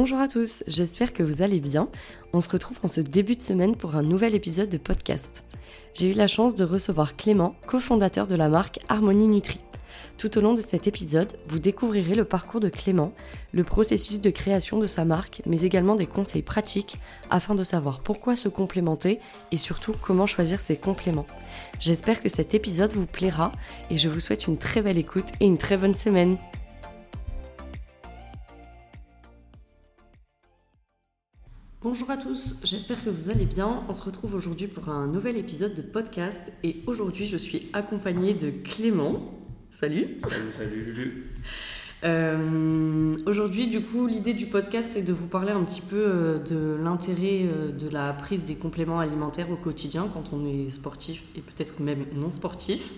Bonjour à tous, j'espère que vous allez bien. On se retrouve en ce début de semaine pour un nouvel épisode de podcast. J'ai eu la chance de recevoir Clément, cofondateur de la marque Harmonie Nutri. Tout au long de cet épisode, vous découvrirez le parcours de Clément, le processus de création de sa marque, mais également des conseils pratiques afin de savoir pourquoi se complémenter et surtout comment choisir ses compléments. J'espère que cet épisode vous plaira et je vous souhaite une très belle écoute et une très bonne semaine. Bonjour à tous, j'espère que vous allez bien. On se retrouve aujourd'hui pour un nouvel épisode de podcast et aujourd'hui je suis accompagnée de Clément. Salut Salut, salut Lulu euh, Aujourd'hui du coup l'idée du podcast c'est de vous parler un petit peu euh, de l'intérêt euh, de la prise des compléments alimentaires au quotidien quand on est sportif et peut-être même non sportif.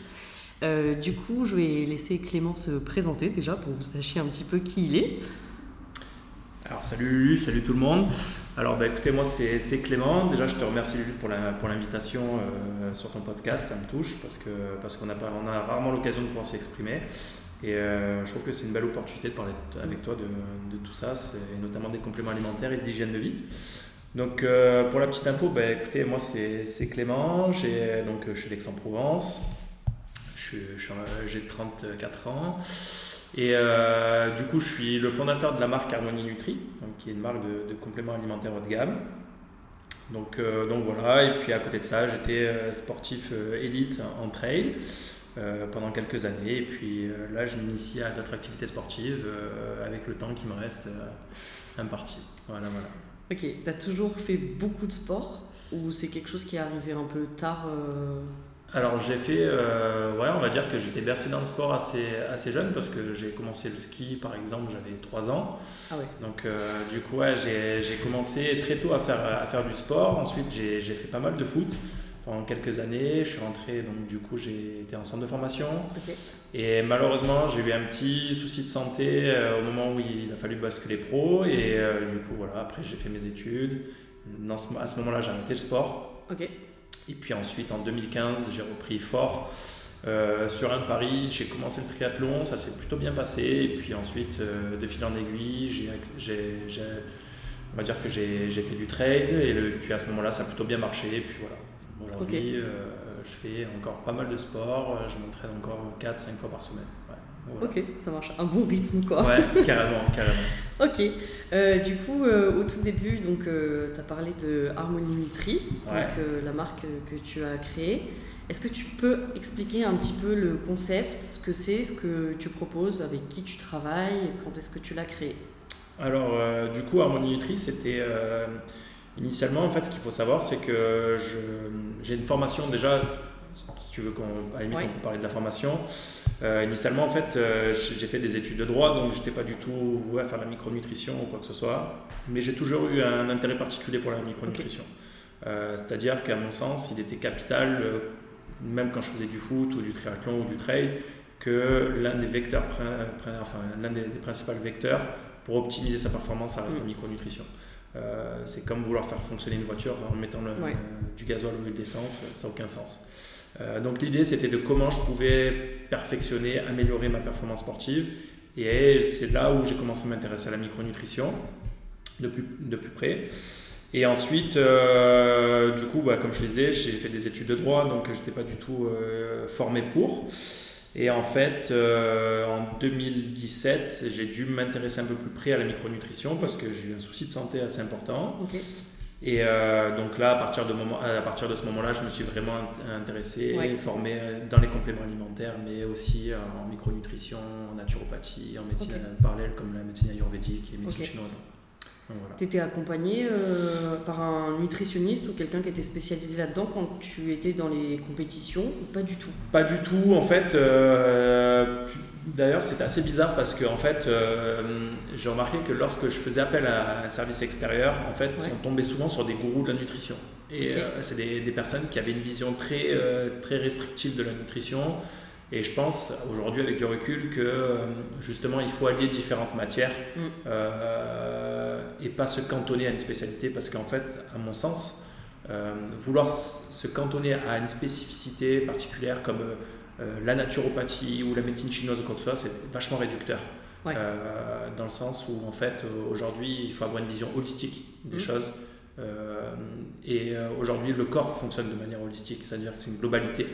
du coup je vais laisser Clément se présenter déjà pour que vous sachiez un petit peu qui il est. Alors salut Lulu, salut tout le monde. Alors bah, écoutez, moi c'est Clément. Déjà je te remercie Lulu pour l'invitation euh, sur ton podcast, ça me touche parce qu'on parce qu'on a, rarement l'occasion de pouvoir s'exprimer. Et euh, je trouve que c'est une belle opportunité de parler avec toi de, de tout ça, et notamment des compléments alimentaires et d'hygiène de vie. Donc euh, pour la petite info, bah, écoutez, moi c'est Clément, donc, je suis d'Aix-en-Provence, j'ai 34 ans. Et euh, du coup, je suis le fondateur de la marque Harmonie Nutri, qui est une marque de, compléments alimentaires haut de gamme. Donc, euh, donc voilà, et puis à côté de ça, j'étais euh, sportif élite en trail pendant quelques années. Et puis là, je m'initie à d'autres activités sportives avec le temps qui me reste imparti. Voilà, voilà. Ok, tu as toujours fait beaucoup de sport ou c'est quelque chose qui est arrivé un peu tard alors j'ai fait, euh, ouais, on va dire que j'étais bercé dans le sport assez, assez jeune parce que j'ai commencé le ski par exemple, j'avais 3 ans. Ah ouais. Donc euh, du coup, ouais, j'ai commencé très tôt à faire, à faire du sport. Ensuite, j'ai fait pas mal de foot pendant quelques années. Je suis rentré, donc du coup, j'ai été en centre de formation. Et malheureusement, j'ai eu un petit souci de santé euh, au moment où il a fallu basculer pro. Et du coup, voilà, après j'ai fait mes études. Dans à ce moment-là, j'ai arrêté le sport. Ok. Et puis ensuite, en 2015, j'ai repris fort. Euh, sur un de Paris, j'ai commencé le triathlon, ça s'est plutôt bien passé. Et puis ensuite, euh, de fil en aiguille, on va dire que j'ai fait du trail. Et puis à ce moment-là, ça a plutôt bien marché. Et puis voilà. Aujourd'hui, euh, je fais encore pas mal de sport. Je m'entraîne encore 4-5 fois par semaine. Ok, ça marche. Un bon rythme, quoi. Ouais, carrément, carrément. ok. Euh, du coup, euh, au tout début, donc, euh, tu as parlé de Harmonie Nutri, donc, la marque que tu as créée. Est-ce que tu peux expliquer un petit peu le concept, ce que c'est, ce que tu proposes, avec qui tu travailles, et quand est-ce que tu l'as créé Alors, du coup, Harmonie Nutri, c'était... Initialement, en fait, ce qu'il faut savoir, c'est que j'ai une formation déjà, si tu veux qu'on à limite, on peut parler de la formation. Euh, initialement, en fait, euh, j'ai fait des études de droit, donc j'étais pas du tout voué à faire la micronutrition ou quoi que ce soit. Mais j'ai toujours eu un intérêt particulier pour la micronutrition. Euh, c'est-à-dire qu'à mon sens, il était capital, même quand je faisais du foot ou du triathlon ou du trail, que l'un des vecteurs, enfin l'un des, principaux vecteurs pour optimiser sa performance, ça reste la mm. micronutrition. c'est comme vouloir faire fonctionner une voiture en mettant du gasoil ou de l'essence, ça n'a aucun sens. Euh, donc l'idée c'était de comment je pouvais perfectionner, améliorer ma performance sportive. Et c'est là où j'ai commencé à m'intéresser à la micronutrition de plus, de plus près. Et ensuite, euh, du coup, bah, comme je disais, j'ai fait des études de droit, donc je n'étais pas du tout euh, formé pour. Et en fait, en 2017, j'ai dû m'intéresser un peu plus près à la micronutrition parce que j'ai eu un souci de santé assez important. Et euh, donc là, à partir de, moment, à partir de ce moment-là, je me suis vraiment intéressé et formé dans les compléments alimentaires, mais aussi en micronutrition, en naturopathie, en médecine parallèle comme la médecine ayurvédique et la médecine chinoise. Tu étais accompagné euh, par un nutritionniste ou quelqu'un qui était spécialisé là-dedans quand tu étais dans les compétitions ou pas du tout? Pas du tout. En fait, euh, D'ailleurs, c'est assez bizarre parce que en fait, euh, j'ai remarqué que lorsque je faisais appel à un service extérieur, en fait, on tombait souvent sur des gourous de la nutrition. Et c'est des, des, personnes qui avaient une vision très, très restrictive de la nutrition. Et je pense aujourd'hui, avec du recul, que justement, il faut allier différentes matières mm. et pas se cantonner à une spécialité parce qu'en fait, à mon sens, vouloir se cantonner à une spécificité particulière comme euh, la naturopathie ou la médecine chinoise ou quoi que ce soit, c'est vachement réducteur. Euh, dans le sens où en fait aujourd'hui il faut avoir une vision holistique des mmh. choses euh, et aujourd'hui le corps fonctionne de manière holistique c'est à dire que c'est une globalité.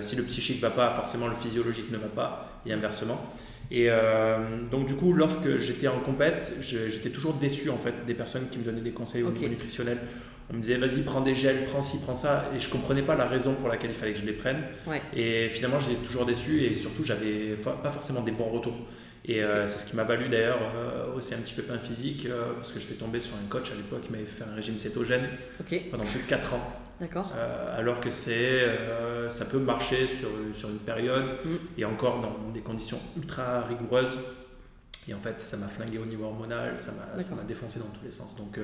Si le psychique va pas forcément le physiologique ne va pas et inversement. Et donc du coup lorsque j'étais en compète j'étais toujours déçu en fait des personnes qui me donnaient des conseils au niveau nutritionnel. On me disait vas-y prends des gels, prends ci, prends ça, et je comprenais pas la raison pour laquelle il fallait que je les prenne. Et finalement j'étais toujours déçu et surtout j'avais pas forcément des bons retours. Et euh, c'est ce qui m'a valu d'ailleurs euh, aussi un petit peu pain physique euh, parce que j'étais tombé sur un coach à l'époque qui m'avait fait un régime cétogène pendant plus de 4 ans. D'accord. alors que c'est, ça peut marcher sur, sur une période mm. et encore dans des conditions ultra rigoureuses. Et en fait, ça m'a flingué au niveau hormonal, ça m'a défoncé dans tous les sens. Donc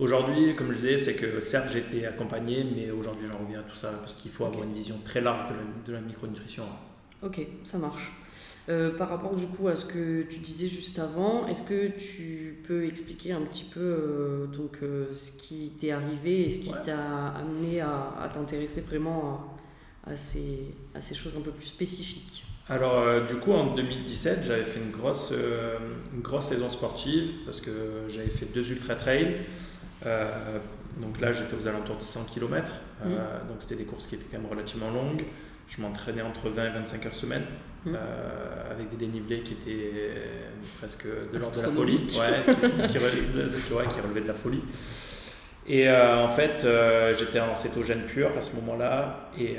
Aujourd'hui, comme je disais, c'est que certes été accompagné, mais aujourd'hui j'en reviens à tout ça parce qu'il faut avoir une vision très large de la, micronutrition. Ok, ça marche. Euh, par rapport du coup à ce que tu disais juste avant, est-ce que tu peux expliquer un petit peu euh, donc, euh, ce qui t'est arrivé et ce qui t'a amené à, t'intéresser vraiment à, ces, à ces choses un peu plus spécifiques? Alors, du coup, en 2017, j'avais fait une grosse, une grosse saison sportive parce que j'avais fait deux ultra trails. Donc là, j'étais aux alentours de 100 km. Euh, mm. Donc c'était des courses qui étaient quand même relativement longues. Je m'entraînais entre 20 et 25 heures semaine. Mm. Euh, avec des dénivelés qui étaient presque de l'ordre de la folie, ouais, qui, relevaient de la folie. Et en fait, j'étais en cétogène pur à ce moment-là. Et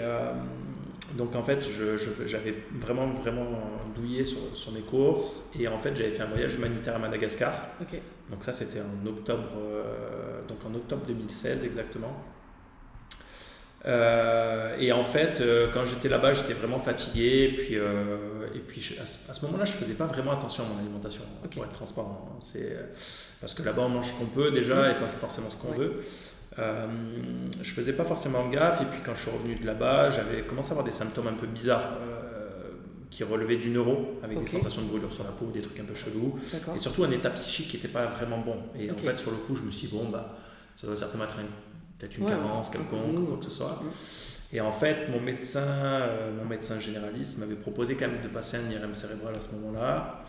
donc en fait, j'avais vraiment, vraiment douillé sur, sur, mes courses. Et en fait, j'avais fait un voyage humanitaire à Madagascar. Donc ça, c'était en octobre, euh, donc en octobre 2016 exactement. Euh, et en fait, euh, quand j'étais là-bas, j'étais vraiment fatigué. Et puis, et puis à ce, moment-là, je ne faisais pas vraiment attention à mon alimentation, pour être transparent. C'est, parce que là-bas, on mange ce qu'on peut déjà et pas forcément ce qu'on veut. Euh, je faisais pas forcément gaffe et puis quand je suis revenu de là-bas, j'avais commencé à avoir des symptômes un peu bizarres euh, qui relevaient du neuro, avec des sensations de brûlure sur la peau, des trucs un peu chelous, et surtout un état psychique qui n'était pas vraiment bon. Et en fait, sur le coup, je me suis dit, bon, bah, ça doit certainement être peut-être une carence quelconque, quoi que ce soit. Et en fait, mon médecin, euh, mon médecin généraliste m'avait proposé quand même de passer un IRM cérébral à ce moment-là.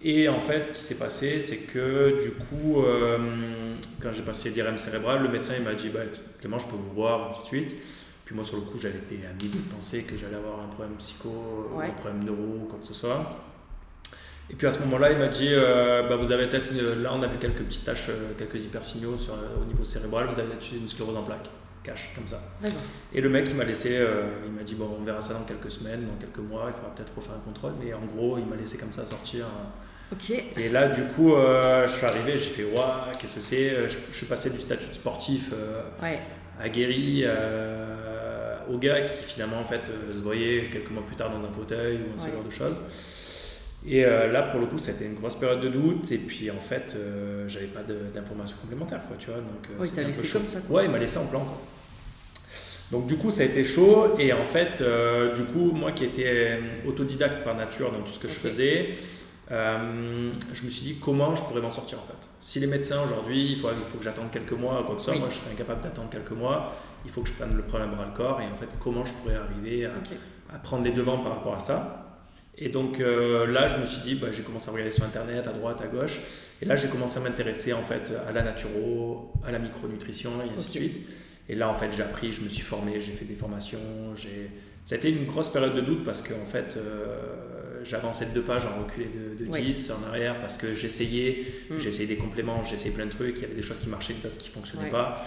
Et en fait, ce qui s'est passé, c'est que du coup, euh, quand j'ai passé l'IRM cérébral, le médecin il m'a dit bah, Clément, je peux vous voir, ainsi de suite. Puis moi, sur le coup, j'avais été à mille de penser que j'allais avoir un problème psycho, un problème neuro, quoi que ce soit. Et puis à ce moment-là, il m'a dit euh, bah, Vous avez peut-être, euh, là, on a vu quelques petites taches, quelques hypersignaux sur, au niveau cérébral, vous avez peut-être une sclérose en plaques. Cache, comme ça. Et le mec, il m'a laissé, il m'a dit Bon, on verra ça dans quelques semaines, dans quelques mois, il faudra peut-être refaire un contrôle. Mais en gros, il m'a laissé comme ça sortir. Et là, du coup, euh, je suis arrivé, j'ai fait Waouh, qu'est-ce que c'est euh, je, suis passé du statut de sportif euh, aguerri au gars qui finalement en fait se voyait quelques mois plus tard dans un fauteuil ou ce genre de choses. Et là, pour le coup, ça a été une grosse période de doute. Et puis, en fait, j'avais pas d'informations complémentaires, quoi, tu vois. Donc, il t'a laissé comme ça. Ouais, il m'a laissé en plan. Donc, du coup, ça a été chaud. Et en fait, du coup, moi qui étais autodidacte par nature dans tout ce que je faisais, euh, je me suis dit comment je pourrais m'en sortir en fait. Si les médecins aujourd'hui, il faut, il faut que j'attende quelques mois, quoi que ce soit, moi je serais incapable d'attendre quelques mois, il faut que je prenne le problème à bras le corps et en fait comment je pourrais arriver à, prendre les devants par rapport à ça. Et donc euh, là, je me suis dit, bah, j'ai commencé à regarder sur internet, à droite, à gauche, et là j'ai commencé à m'intéresser en fait à la naturo, à la micronutrition et ainsi de suite. Et là en fait j'ai appris, je me suis formé, j'ai fait des formations, j'ai... ça a été une grosse période de doute parce que en fait euh, j'avançais de deux pages, en reculais de, de 10 en arrière parce que j'essayais, mm. j'essayais des compléments, j'essayais plein de trucs, il y avait des choses qui marchaient, d'autres qui fonctionnaient pas.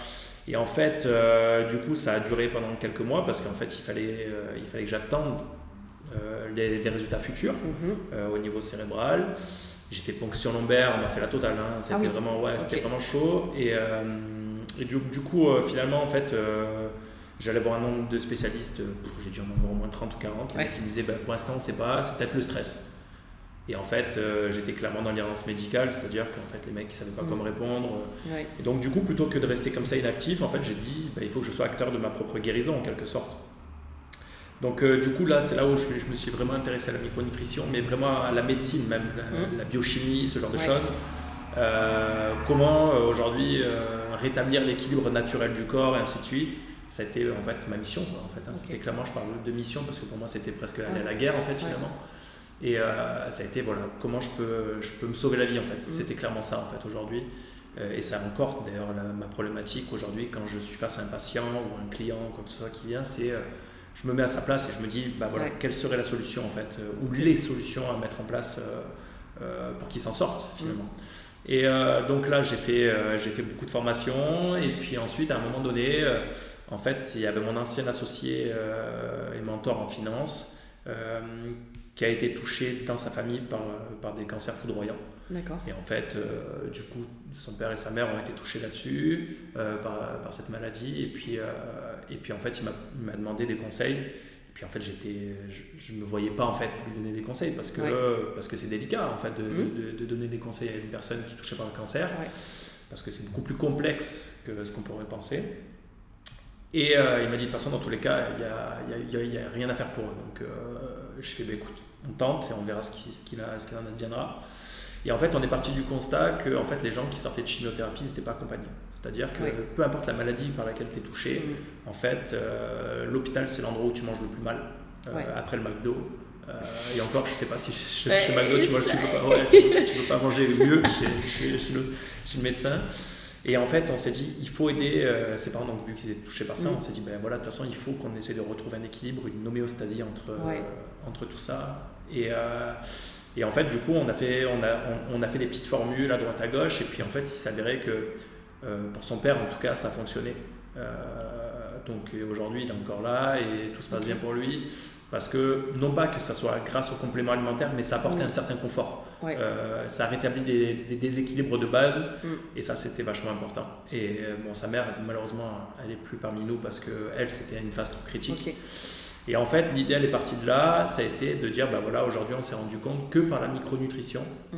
Et en fait, euh, du coup, ça a duré pendant quelques mois parce qu'en fait, il fallait, euh, il fallait que j'attende euh, les, résultats futurs mm-hmm. au niveau cérébral. J'ai fait ponction lombaire, on m'a fait la totale. Hein. C'était ah vraiment, ouais, c'était vraiment chaud. Et, et du, du, coup, finalement, en fait, J'allais voir un nombre de spécialistes, j'ai dû en avoir au moins 30 ou 40, qui me disaient bah, pour l'instant, c'est pas, c'est peut-être le stress. Et en fait, j'étais clairement dans l'errance médicale, c'est-à-dire qu'en fait, les mecs ne savaient pas comment répondre. Et donc, du coup, plutôt que de rester comme ça inactif, en fait, j'ai dit, bah, il faut que je sois acteur de ma propre guérison, en quelque sorte. Donc, du coup, là, c'est là où je, me suis vraiment intéressé à la micronutrition, mais vraiment à la médecine, même la, biochimie, ce genre de choses. Euh, comment euh, aujourd'hui euh, rétablir l'équilibre naturel du corps et ainsi de suite. Ça a été en fait ma mission. en fait, hein. C'était clairement, je parle de mission parce que pour moi c'était presque aller à la guerre en fait finalement. Et ça a été voilà, comment je peux, je peux me sauver la vie en fait. Mm. C'était clairement ça en fait aujourd'hui. et ça encore d'ailleurs ma problématique aujourd'hui quand je suis face à un patient ou un client, quoi que ce soit qui vient, c'est je me mets à sa place et je me dis bah voilà, quelle serait la solution en fait, ou les solutions à mettre en place pour qu'il s'en sorte finalement. Mm. Et euh, donc là, j'ai fait, euh, j'ai fait beaucoup de formations. Et puis ensuite, à un moment donné, euh, en fait, il y avait mon ancien associé et mentor en finance qui a été touché dans sa famille par, par des cancers foudroyants. D'accord. Et en fait, du coup, son père et sa mère ont été touchés là-dessus par, par, cette maladie. Et puis, et puis en fait, il m'a demandé des conseils puis en fait, j'étais, je ne me voyais pas en fait lui donner des conseils parce que, parce que c'est délicat en fait de, mmh. de, donner des conseils à une personne qui est touchée par le cancer. Parce que c'est beaucoup plus complexe que ce qu'on pourrait penser. Et euh, il m'a dit de toute façon, dans tous les cas, il n'y a, y a, y a, rien à faire pour eux. Donc euh, je fais, bah, écoute, on tente et on verra ce qu'il ce a, ce en adviendra. Et en fait, on est parti du constat que en fait, les gens qui sortaient de chimiothérapie n'étaient pas accompagnés. C'est-à-dire que peu importe la maladie par laquelle tu es touché, en fait, euh, l'hôpital, c'est l'endroit où tu manges le plus mal. Euh, après le McDo. Euh, et encore, je ne sais pas si chez, McDo, tu, manges, tu peux pas, tu, peux, pas manger mieux chez, chez, le, médecin. Et en fait, on s'est dit, il faut aider ses parents, donc vu qu'ils étaient touchés par ça, mm. on s'est dit, ben voilà, de toute façon, il faut qu'on essaie de retrouver un équilibre, une homéostasie entre, entre tout ça. Et, et, en fait, du coup, on a, fait, on, a, on, on, a fait des petites formules à droite à gauche, et puis en fait, il s'avérait que euh, pour son père, en tout cas, ça a fonctionné. Euh, donc aujourd'hui, il est encore là et tout se passe bien pour lui. Parce que, non pas que ça soit grâce au complément alimentaire, mais ça apporte un certain confort. Euh, ça a rétabli des, déséquilibres de base mm. et ça, c'était vachement important. Et bon, sa mère, malheureusement, elle n'est plus parmi nous parce qu'elle, c'était une phase trop critique. Et en fait, l'idée, elle est partie de là. Ça a été de dire, bah voilà, aujourd'hui, on s'est rendu compte que par la micronutrition, mm.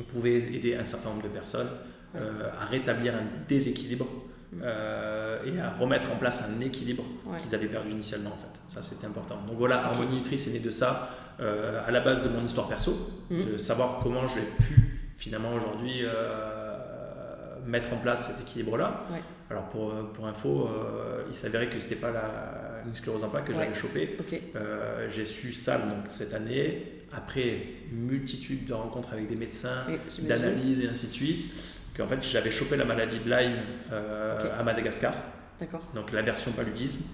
on pouvait aider un certain nombre de personnes euh, à rétablir un déséquilibre mm. euh, et à remettre en place un équilibre qu'ils avaient perdu initialement en fait. Ça c'était important. Donc voilà, Harmonie Nutrice est né de ça, euh, à la base de mon histoire perso, mm. de savoir comment j'ai pu finalement aujourd'hui mettre en place cet équilibre-là. Alors pour, pour info, il s'avérait que c'était pas la, une sclérose en plaques que j'avais chopé. j'ai su ça donc, cette année, après multitude de rencontres avec des médecins, d'analyses et ainsi de suite qu'en fait j'avais chopé la maladie de Lyme euh, à Madagascar. Donc la version paludisme.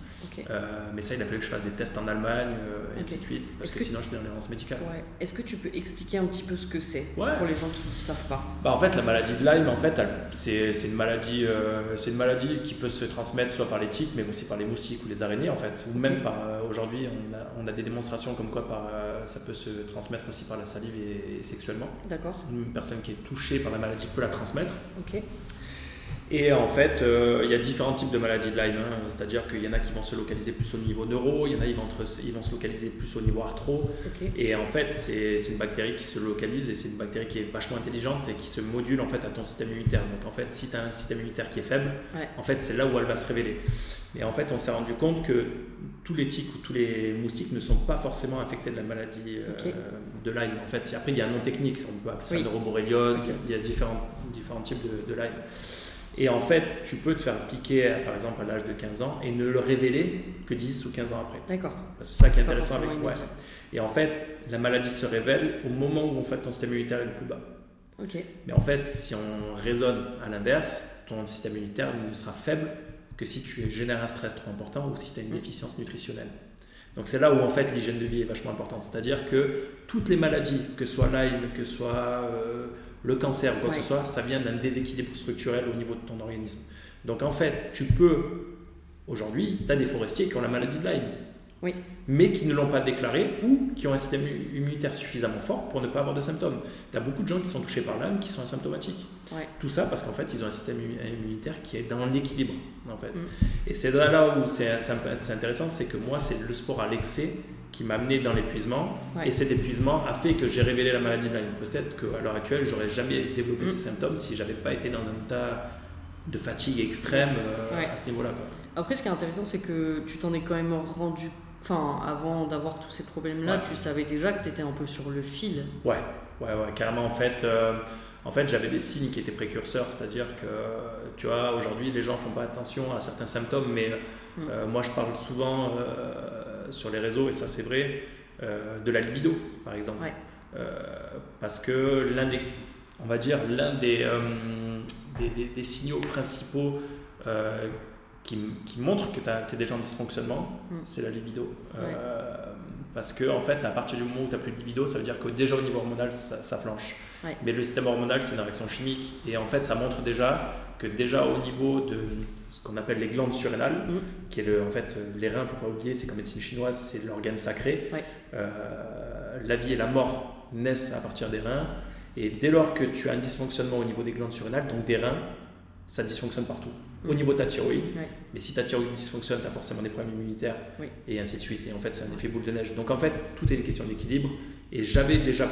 Euh, mais ça, il a fallu que je fasse des tests en Allemagne euh, et ainsi de suite, parce que, sinon j'étais dans l'errance médicale. Est-ce que tu peux expliquer un petit peu ce que c'est pour les gens qui ne savent pas? Bah, En fait, la maladie de Lyme, en fait, c'est une, maladie, euh, une maladie qui peut se transmettre soit par les tiques, mais aussi par les moustiques ou les araignées, en fait. Ou même par. Aujourd'hui, on a, on a, des démonstrations comme quoi par, ça peut se transmettre aussi par la salive et, et sexuellement. D'accord. Une personne qui est touchée par la maladie peut la transmettre. Ok. Et en fait, euh, il y a différents types de maladies de Lyme. Hein. C'est-à-dire qu'il y en a qui vont se localiser plus au niveau neuro, il y en a qui vont, ils vont se localiser plus au niveau arthro. Et en fait, c'est une bactérie qui se localise et c'est une bactérie qui est vachement intelligente et qui se module en fait à ton système immunitaire. Donc en fait, si tu as un système immunitaire qui est faible, en fait, c'est là où elle va se révéler. Mais en fait, on s'est rendu compte que tous les tiques ou tous les moustiques ne sont pas forcément infectés de la maladie euh, de Lyme. En fait, après, il y a un nom technique, on peut appeler ça neuroborréliose, il, y a, différents, différents types de, de Lyme. Et en fait, tu peux te faire piquer, par exemple, à l'âge de 15 ans et ne le révéler que 10 ou 15 ans après. D'accord. C'est ça qui est, intéressant avec. Ouais. Et en fait, la maladie se révèle au moment où en fait, ton système immunitaire est le plus bas. Ok. Mais en fait, si on raisonne à l'inverse, ton système immunitaire ne sera faible que si tu génères un stress trop important ou si tu as une mm. déficience nutritionnelle. Donc c'est là où en fait l'hygiène de vie est vachement importante. C'est-à-dire que toutes les maladies, que ce soit Lyme, que ce soit euh, le cancer ou quoi que ce soit, ça vient d'un déséquilibre structurel au niveau de ton organisme. Donc en fait, tu peux, aujourd'hui, tu as des forestiers qui ont la maladie de Lyme. oui. mais qui ne l'ont pas déclaré ou qui ont un système immunitaire suffisamment fort pour ne pas avoir de symptômes. Il y a beaucoup de gens qui sont touchés par l'âme qui sont asymptomatiques. Tout ça parce qu'en fait, ils ont un système immunitaire qui est dans l'équilibre. En fait. Mm. Et c'est là où c'est intéressant, c'est que moi, c'est le sport à l'excès qui m'a amené dans l'épuisement. Et cet épuisement a fait que j'ai révélé la maladie de Lyme. Peut-être qu'à l'heure actuelle, j'aurais jamais développé mm. ces symptômes si j'avais pas été dans un état de fatigue extrême euh, à ce niveau-là. Après, ce qui est intéressant, c'est que tu t'en es quand même rendu. Enfin, avant d'avoir tous ces problèmes-là, tu savais déjà que tu étais un peu sur le fil. Ouais, ouais, ouais, carrément. En fait, euh, en fait j'avais des signes qui étaient précurseurs, c'est-à-dire que, tu vois, aujourd'hui, les gens font pas attention à certains symptômes, mais mm. euh, moi, je parle souvent sur les réseaux, et ça, c'est vrai, de la libido, par exemple. parce que l'un des, on va dire, l'un des des, signaux principaux euh, qui, qui, montrent que tu es déjà en dysfonctionnement, mm. c'est la libido. Euh, parce que, en fait, à partir du moment où tu n'as plus de libido, ça veut dire que déjà au niveau hormonal, ça, flanche. Mais le système hormonal, c'est une réaction chimique. Et en fait, ça montre déjà que déjà au niveau de ce qu'on appelle les glandes surrénales, mm. qui est le, en fait les reins, il ne faut pas oublier, c'est comme médecine chinoise, c'est l'organe sacré. Euh, la vie et la mort naissent à partir des reins. Et dès lors que tu as un dysfonctionnement au niveau des glandes surrénales, donc des reins, ça dysfonctionne partout. Au mm. niveau de ta thyroïde, mais si ta thyroïde dysfonctionne, tu as forcément des problèmes immunitaires et ainsi de suite. Et en fait, c'est un effet boule de neige. Donc en fait, tout est une question d'équilibre. Et j'avais déjà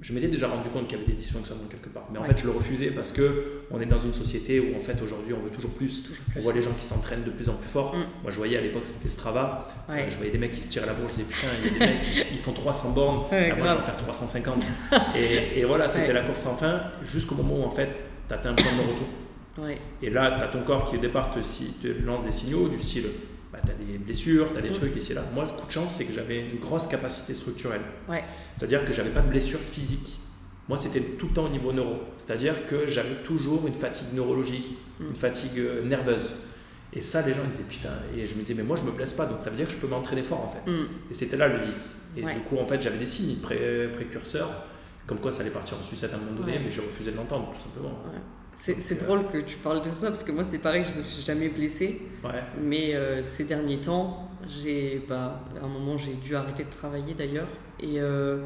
je m'étais déjà rendu compte qu'il y avait des dysfonctionnements quelque part. Mais en fait, je le refusais parce que on est dans une société où en fait aujourd'hui on veut toujours plus. On voit les gens qui s'entraînent de plus en plus fort. Mm. Moi, je voyais à l'époque c'était Strava. Euh, je voyais des mecs qui se tiraient la bourre. Je disais putain, il y a des mecs qui ils font 300 bornes. Ah, moi, je vais en faire 350. et, et, voilà, c'était la course sans fin jusqu'au moment où en fait tu atteins un point de retour. Et là, tu as ton corps qui au départ te, te lance des signaux du style bah, tu as des blessures, tu as des mm. trucs ici et là. Moi, ce coup de chance, c'est que j'avais une grosse capacité structurelle. C'est-à-dire que j'avais pas de blessure physique. Moi, c'était tout le temps au niveau neuro. C'est-à-dire que j'avais toujours une fatigue neurologique, mm. une fatigue euh, nerveuse. Et ça, les gens ils disaient putain. Et je me disais, mais moi, je me blesse pas, donc ça veut dire que je peux m'entraîner fort en fait. Mm. Et c'était là le vice. Et du coup, en fait, j'avais des signes précurseurs, comme quoi ça allait partir en sucette à un moment donné, mais j'ai refusé de l'entendre, tout simplement. C'est drôle que tu parles de ça parce que moi c'est pareil, je me suis jamais blessée. Mais euh, ces derniers temps, j'ai, bah, à un moment j'ai dû arrêter de travailler d'ailleurs et euh,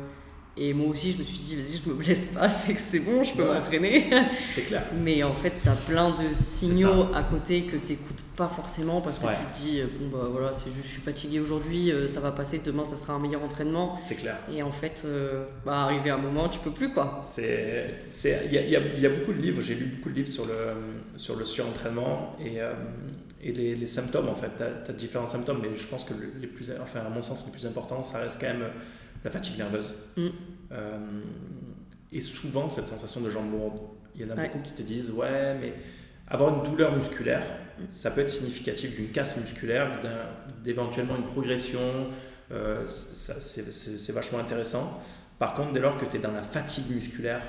et moi aussi, je me suis dit, vas-y, je me blesse pas, c'est que c'est bon, je peux m'entraîner. C'est clair. Mais en fait, tu as plein de signaux à côté que tu n'écoutes pas forcément parce que tu te dis, bon, bah voilà, c'est juste, je suis fatigué aujourd'hui, euh, ça va passer, demain, ça sera un meilleur entraînement. C'est clair. Et en fait, euh, bah, arrivé à un moment, tu peux plus, quoi. Il y a, y, y a, beaucoup de livres, j'ai lu beaucoup de livres sur le, sur le surentraînement et, euh, et les, les, symptômes, en fait. Tu as, différents symptômes, mais je pense que les plus, enfin, à mon sens, les plus importants, ça reste quand même la fatigue nerveuse. Mm. Euh, et souvent, cette sensation de jambes lourdes. Il y en a beaucoup qui te disent Ouais, mais avoir une douleur musculaire, ça peut être significatif d'une casse musculaire, d'éventuellement une progression. Euh, c'est vachement intéressant. Par contre, dès lors que tu es dans la fatigue musculaire,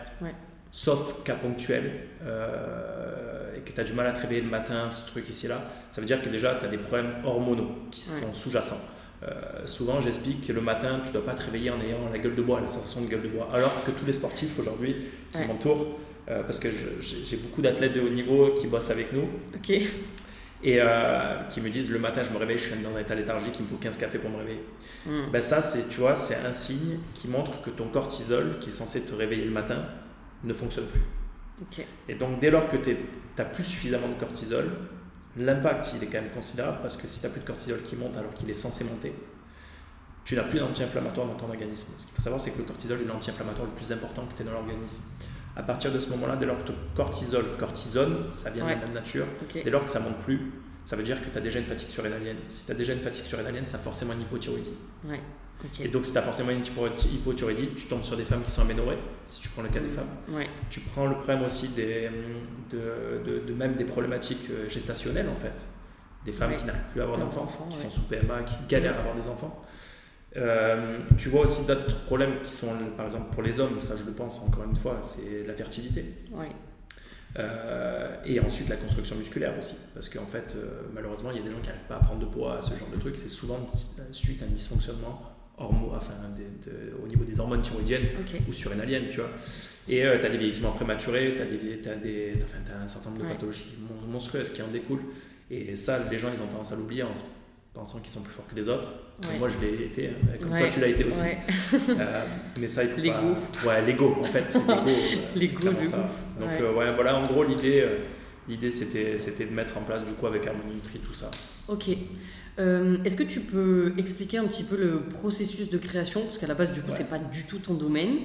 sauf cas ponctuel, euh, et que tu as du mal à te réveiller le matin, ce truc ici là, ça veut dire que déjà tu as des problèmes hormonaux qui sont sous-jacents. Euh, souvent, j'explique que le matin, tu ne dois pas te réveiller en ayant la gueule de bois, la sensation de gueule de bois. Alors que tous les sportifs aujourd'hui qui m'entourent, euh, parce que j'ai beaucoup d'athlètes de haut niveau qui bossent avec nous. Et euh, qui me disent le matin, je me réveille, je suis dans un état léthargique, il me faut 15 cafés pour me réveiller. Hmm. Ben ça, c'est, tu vois, c'est un signe qui montre que ton cortisol, qui est censé te réveiller le matin, ne fonctionne plus. Et donc, dès lors que tu n'as plus suffisamment de cortisol, l'impact il est quand même considérable parce que si tu n'as plus de cortisol qui monte alors qu'il est censé monter, tu n'as plus d'anti-inflammatoire dans ton organisme. Ce qu'il faut savoir, c'est que le cortisol est l'anti-inflammatoire le plus important que tu aies dans l'organisme. À partir de ce moment-là, dès lors que ton cortisol cortisone, ça vient de la même nature, dès lors que ça monte plus, ça veut dire que tu as déjà une fatigue surrénalienne. Si tu as déjà une fatigue surrénalienne, ça a forcément une hypothyroïdie. Et donc, si tu as forcément une hypothyroïdie, tu tombes sur des femmes qui sont aménorées, si tu prends le cas des femmes. Tu prends le problème aussi des, de, de, même des problématiques euh, gestationnelles, en fait. Des femmes qui n'arrivent plus à avoir d'enfants, qui sont sous PMA, qui galèrent à avoir des enfants. Euh, tu vois aussi d'autres problèmes qui sont, par exemple, pour les hommes, ça je le pense encore une fois, c'est la fertilité. Euh, et ensuite la construction musculaire aussi, parce qu'en fait, malheureusement, il y a des gens qui n'arrivent pas à prendre de poids, ce genre de trucs, c'est souvent suite à un dysfonctionnement enfin, au niveau des hormones thyroïdiennes ou surrénaliennes, tu vois. Et euh, tu as des vieillissements prématurés, tu as, des, as, des, as un certain nombre de pathologies monstrueuses qui en découlent. Et ça, les gens, ils ont tendance à l'oublier pensant qu'ils sont plus forts que les autres. Moi, je l'ai été, hein, comme toi, tu l'as été aussi. Euh, mais ça, il faut pas. Ouais, l'ego, en fait, c'est l'ego. l'ego, ça. Donc, ouais. voilà, en gros, l'idée, l'idée c'était, c'était de mettre en place, du coup, avec Harmony Nutri, tout ça. Ok. Euh, est-ce que tu peux expliquer un petit peu le processus de création? Parce qu'à la base, du coup, c'est pas du tout ton domaine.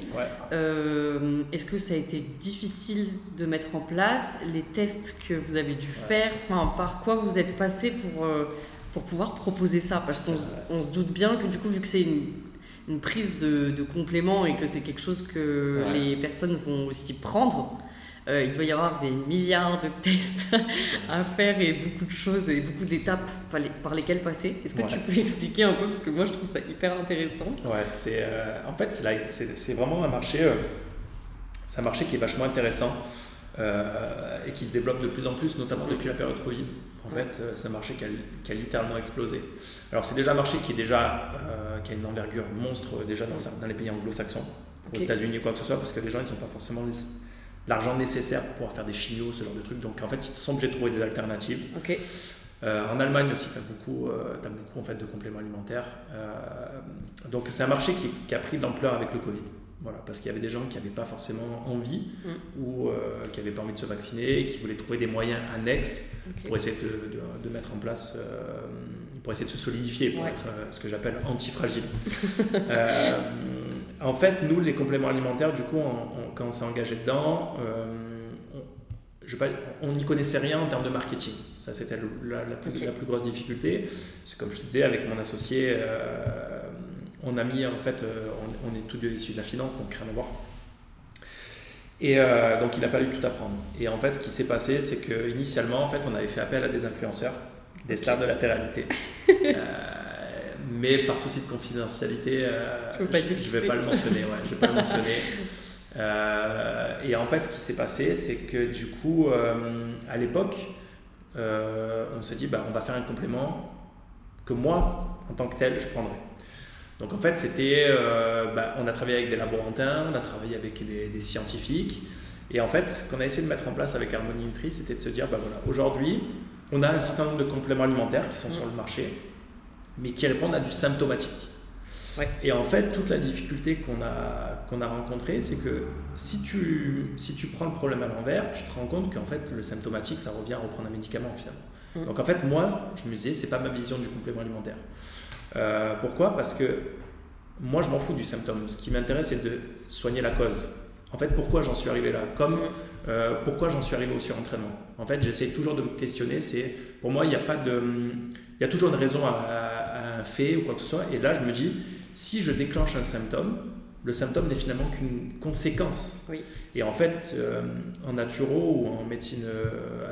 Euh, est-ce que ça a été difficile de mettre en place? Les tests que vous avez dû faire? Enfin, par quoi vous êtes passé pour, euh, pour pouvoir proposer ça Parce qu'on se doute bien que, du coup, vu que c'est une, une, prise de, de complément et que c'est quelque chose que les personnes vont aussi prendre, euh, il doit y avoir des milliards de tests à faire et beaucoup de choses et beaucoup d'étapes par, lesquelles passer. Est-ce que tu peux expliquer un peu parce que moi je trouve ça hyper intéressant. Ouais, c'est euh, en fait c'est vraiment un marché, euh, c'est un marché qui est vachement intéressant et qui se développe de plus en plus, notamment depuis la période Covid. En fait, c'est un marché qui a, qui a, littéralement explosé. Alors c'est déjà un marché qui est déjà qui a une envergure monstre déjà dans, dans les pays anglo-saxons, aux États-Unis ou quoi que ce soit, parce que les gens ils sont pas forcément l'argent nécessaire pour pouvoir faire des chimios, ce genre de trucs. Donc en fait, ils sont obligés de trouver des alternatives. Euh, en Allemagne aussi, tu as beaucoup, euh, as beaucoup en fait, de compléments alimentaires. Euh, donc c'est un marché qui, qui, a pris de l'ampleur avec le Covid. Voilà, parce qu'il y avait des gens qui n'avaient pas forcément envie mm. ou qui n'avaient pas envie de se vacciner, qui voulaient trouver des moyens annexes pour essayer de, de, mettre en place, pour essayer de se solidifier, pour être ce que j'appelle antifragile. en fait, nous, les compléments alimentaires, du coup, quand on s'est engagé dedans, euh, on n'y connaissait rien en termes de marketing. Ça, c'était la, plus, la, plus, grosse difficulté. C'est comme je disais, avec mon associé, euh, on a mis, en fait, euh, on, est tous deux issus de la finance, donc rien à voir. Et donc, il a fallu tout apprendre. Et en fait, ce qui s'est passé, c'est qu'initialement, en fait, on avait fait appel à des influenceurs, des stars de la latéralité. mais par souci de confidentialité, euh, je ne vais pas le mentionner. Ouais, je vais pas le mentionner. Euh, et en fait, ce qui s'est passé, c'est que du coup, euh, à l'époque, on s'est dit, bah, on va faire un complément que moi, en tant que tel, je prendrais. Donc en fait, c'était, bah, on a travaillé avec des laborantins, on a travaillé avec des, scientifiques. Et en fait, ce qu'on a essayé de mettre en place avec Harmonie Nutri, c'était de se dire, bah voilà, aujourd'hui, on a un certain nombre de compléments alimentaires qui sont sur le marché mais qui répondent à du symptomatique. Et en fait, toute la difficulté qu'on a, qu'on a rencontrée, c'est que si tu, si tu prends le problème à l'envers, tu te rends compte qu'en fait, le symptomatique, ça revient à reprendre un médicament finalement. Mm. Donc en fait, moi, je me disais, c'est pas ma vision du complément alimentaire. Euh, pourquoi? Parce que moi, je m'en fous du symptôme. Ce qui m'intéresse, c'est de soigner la cause. En fait, pourquoi j'en suis arrivé là? Comme mm. euh, pourquoi j'en suis arrivé au surentraînement? En fait, j'essaie toujours de me questionner. C'est pour moi, il n'y a pas de, il y a toujours une raison à un fait ou quoi que ce soit. Et là, je me dis, si je déclenche un symptôme, le symptôme n'est finalement qu'une conséquence. Oui. Et en fait, euh, en naturo ou en médecine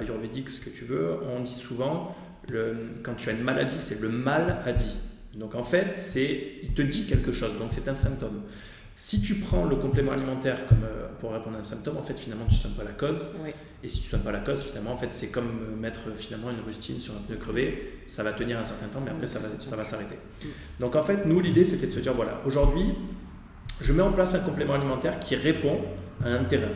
ayurvédique, ce que tu veux, on dit souvent, le, quand tu as une maladie, c'est le mal a dit. Donc en fait, c'est, il te dit quelque chose, donc c'est un symptôme. Si tu prends le complément alimentaire comme, euh, pour répondre à un symptôme, en fait, finalement, tu ne soignes pas la cause. Et si tu ne soignes pas la cause, finalement, en fait, c'est comme euh, mettre finalement une rustine sur un pneu crevé. Ça va tenir un certain temps, mais après, ça va, ça va s'arrêter. Mm. Donc, en fait, nous, l'idée, c'était de se dire, voilà, aujourd'hui, je mets en place un complément alimentaire qui répond à un terrain.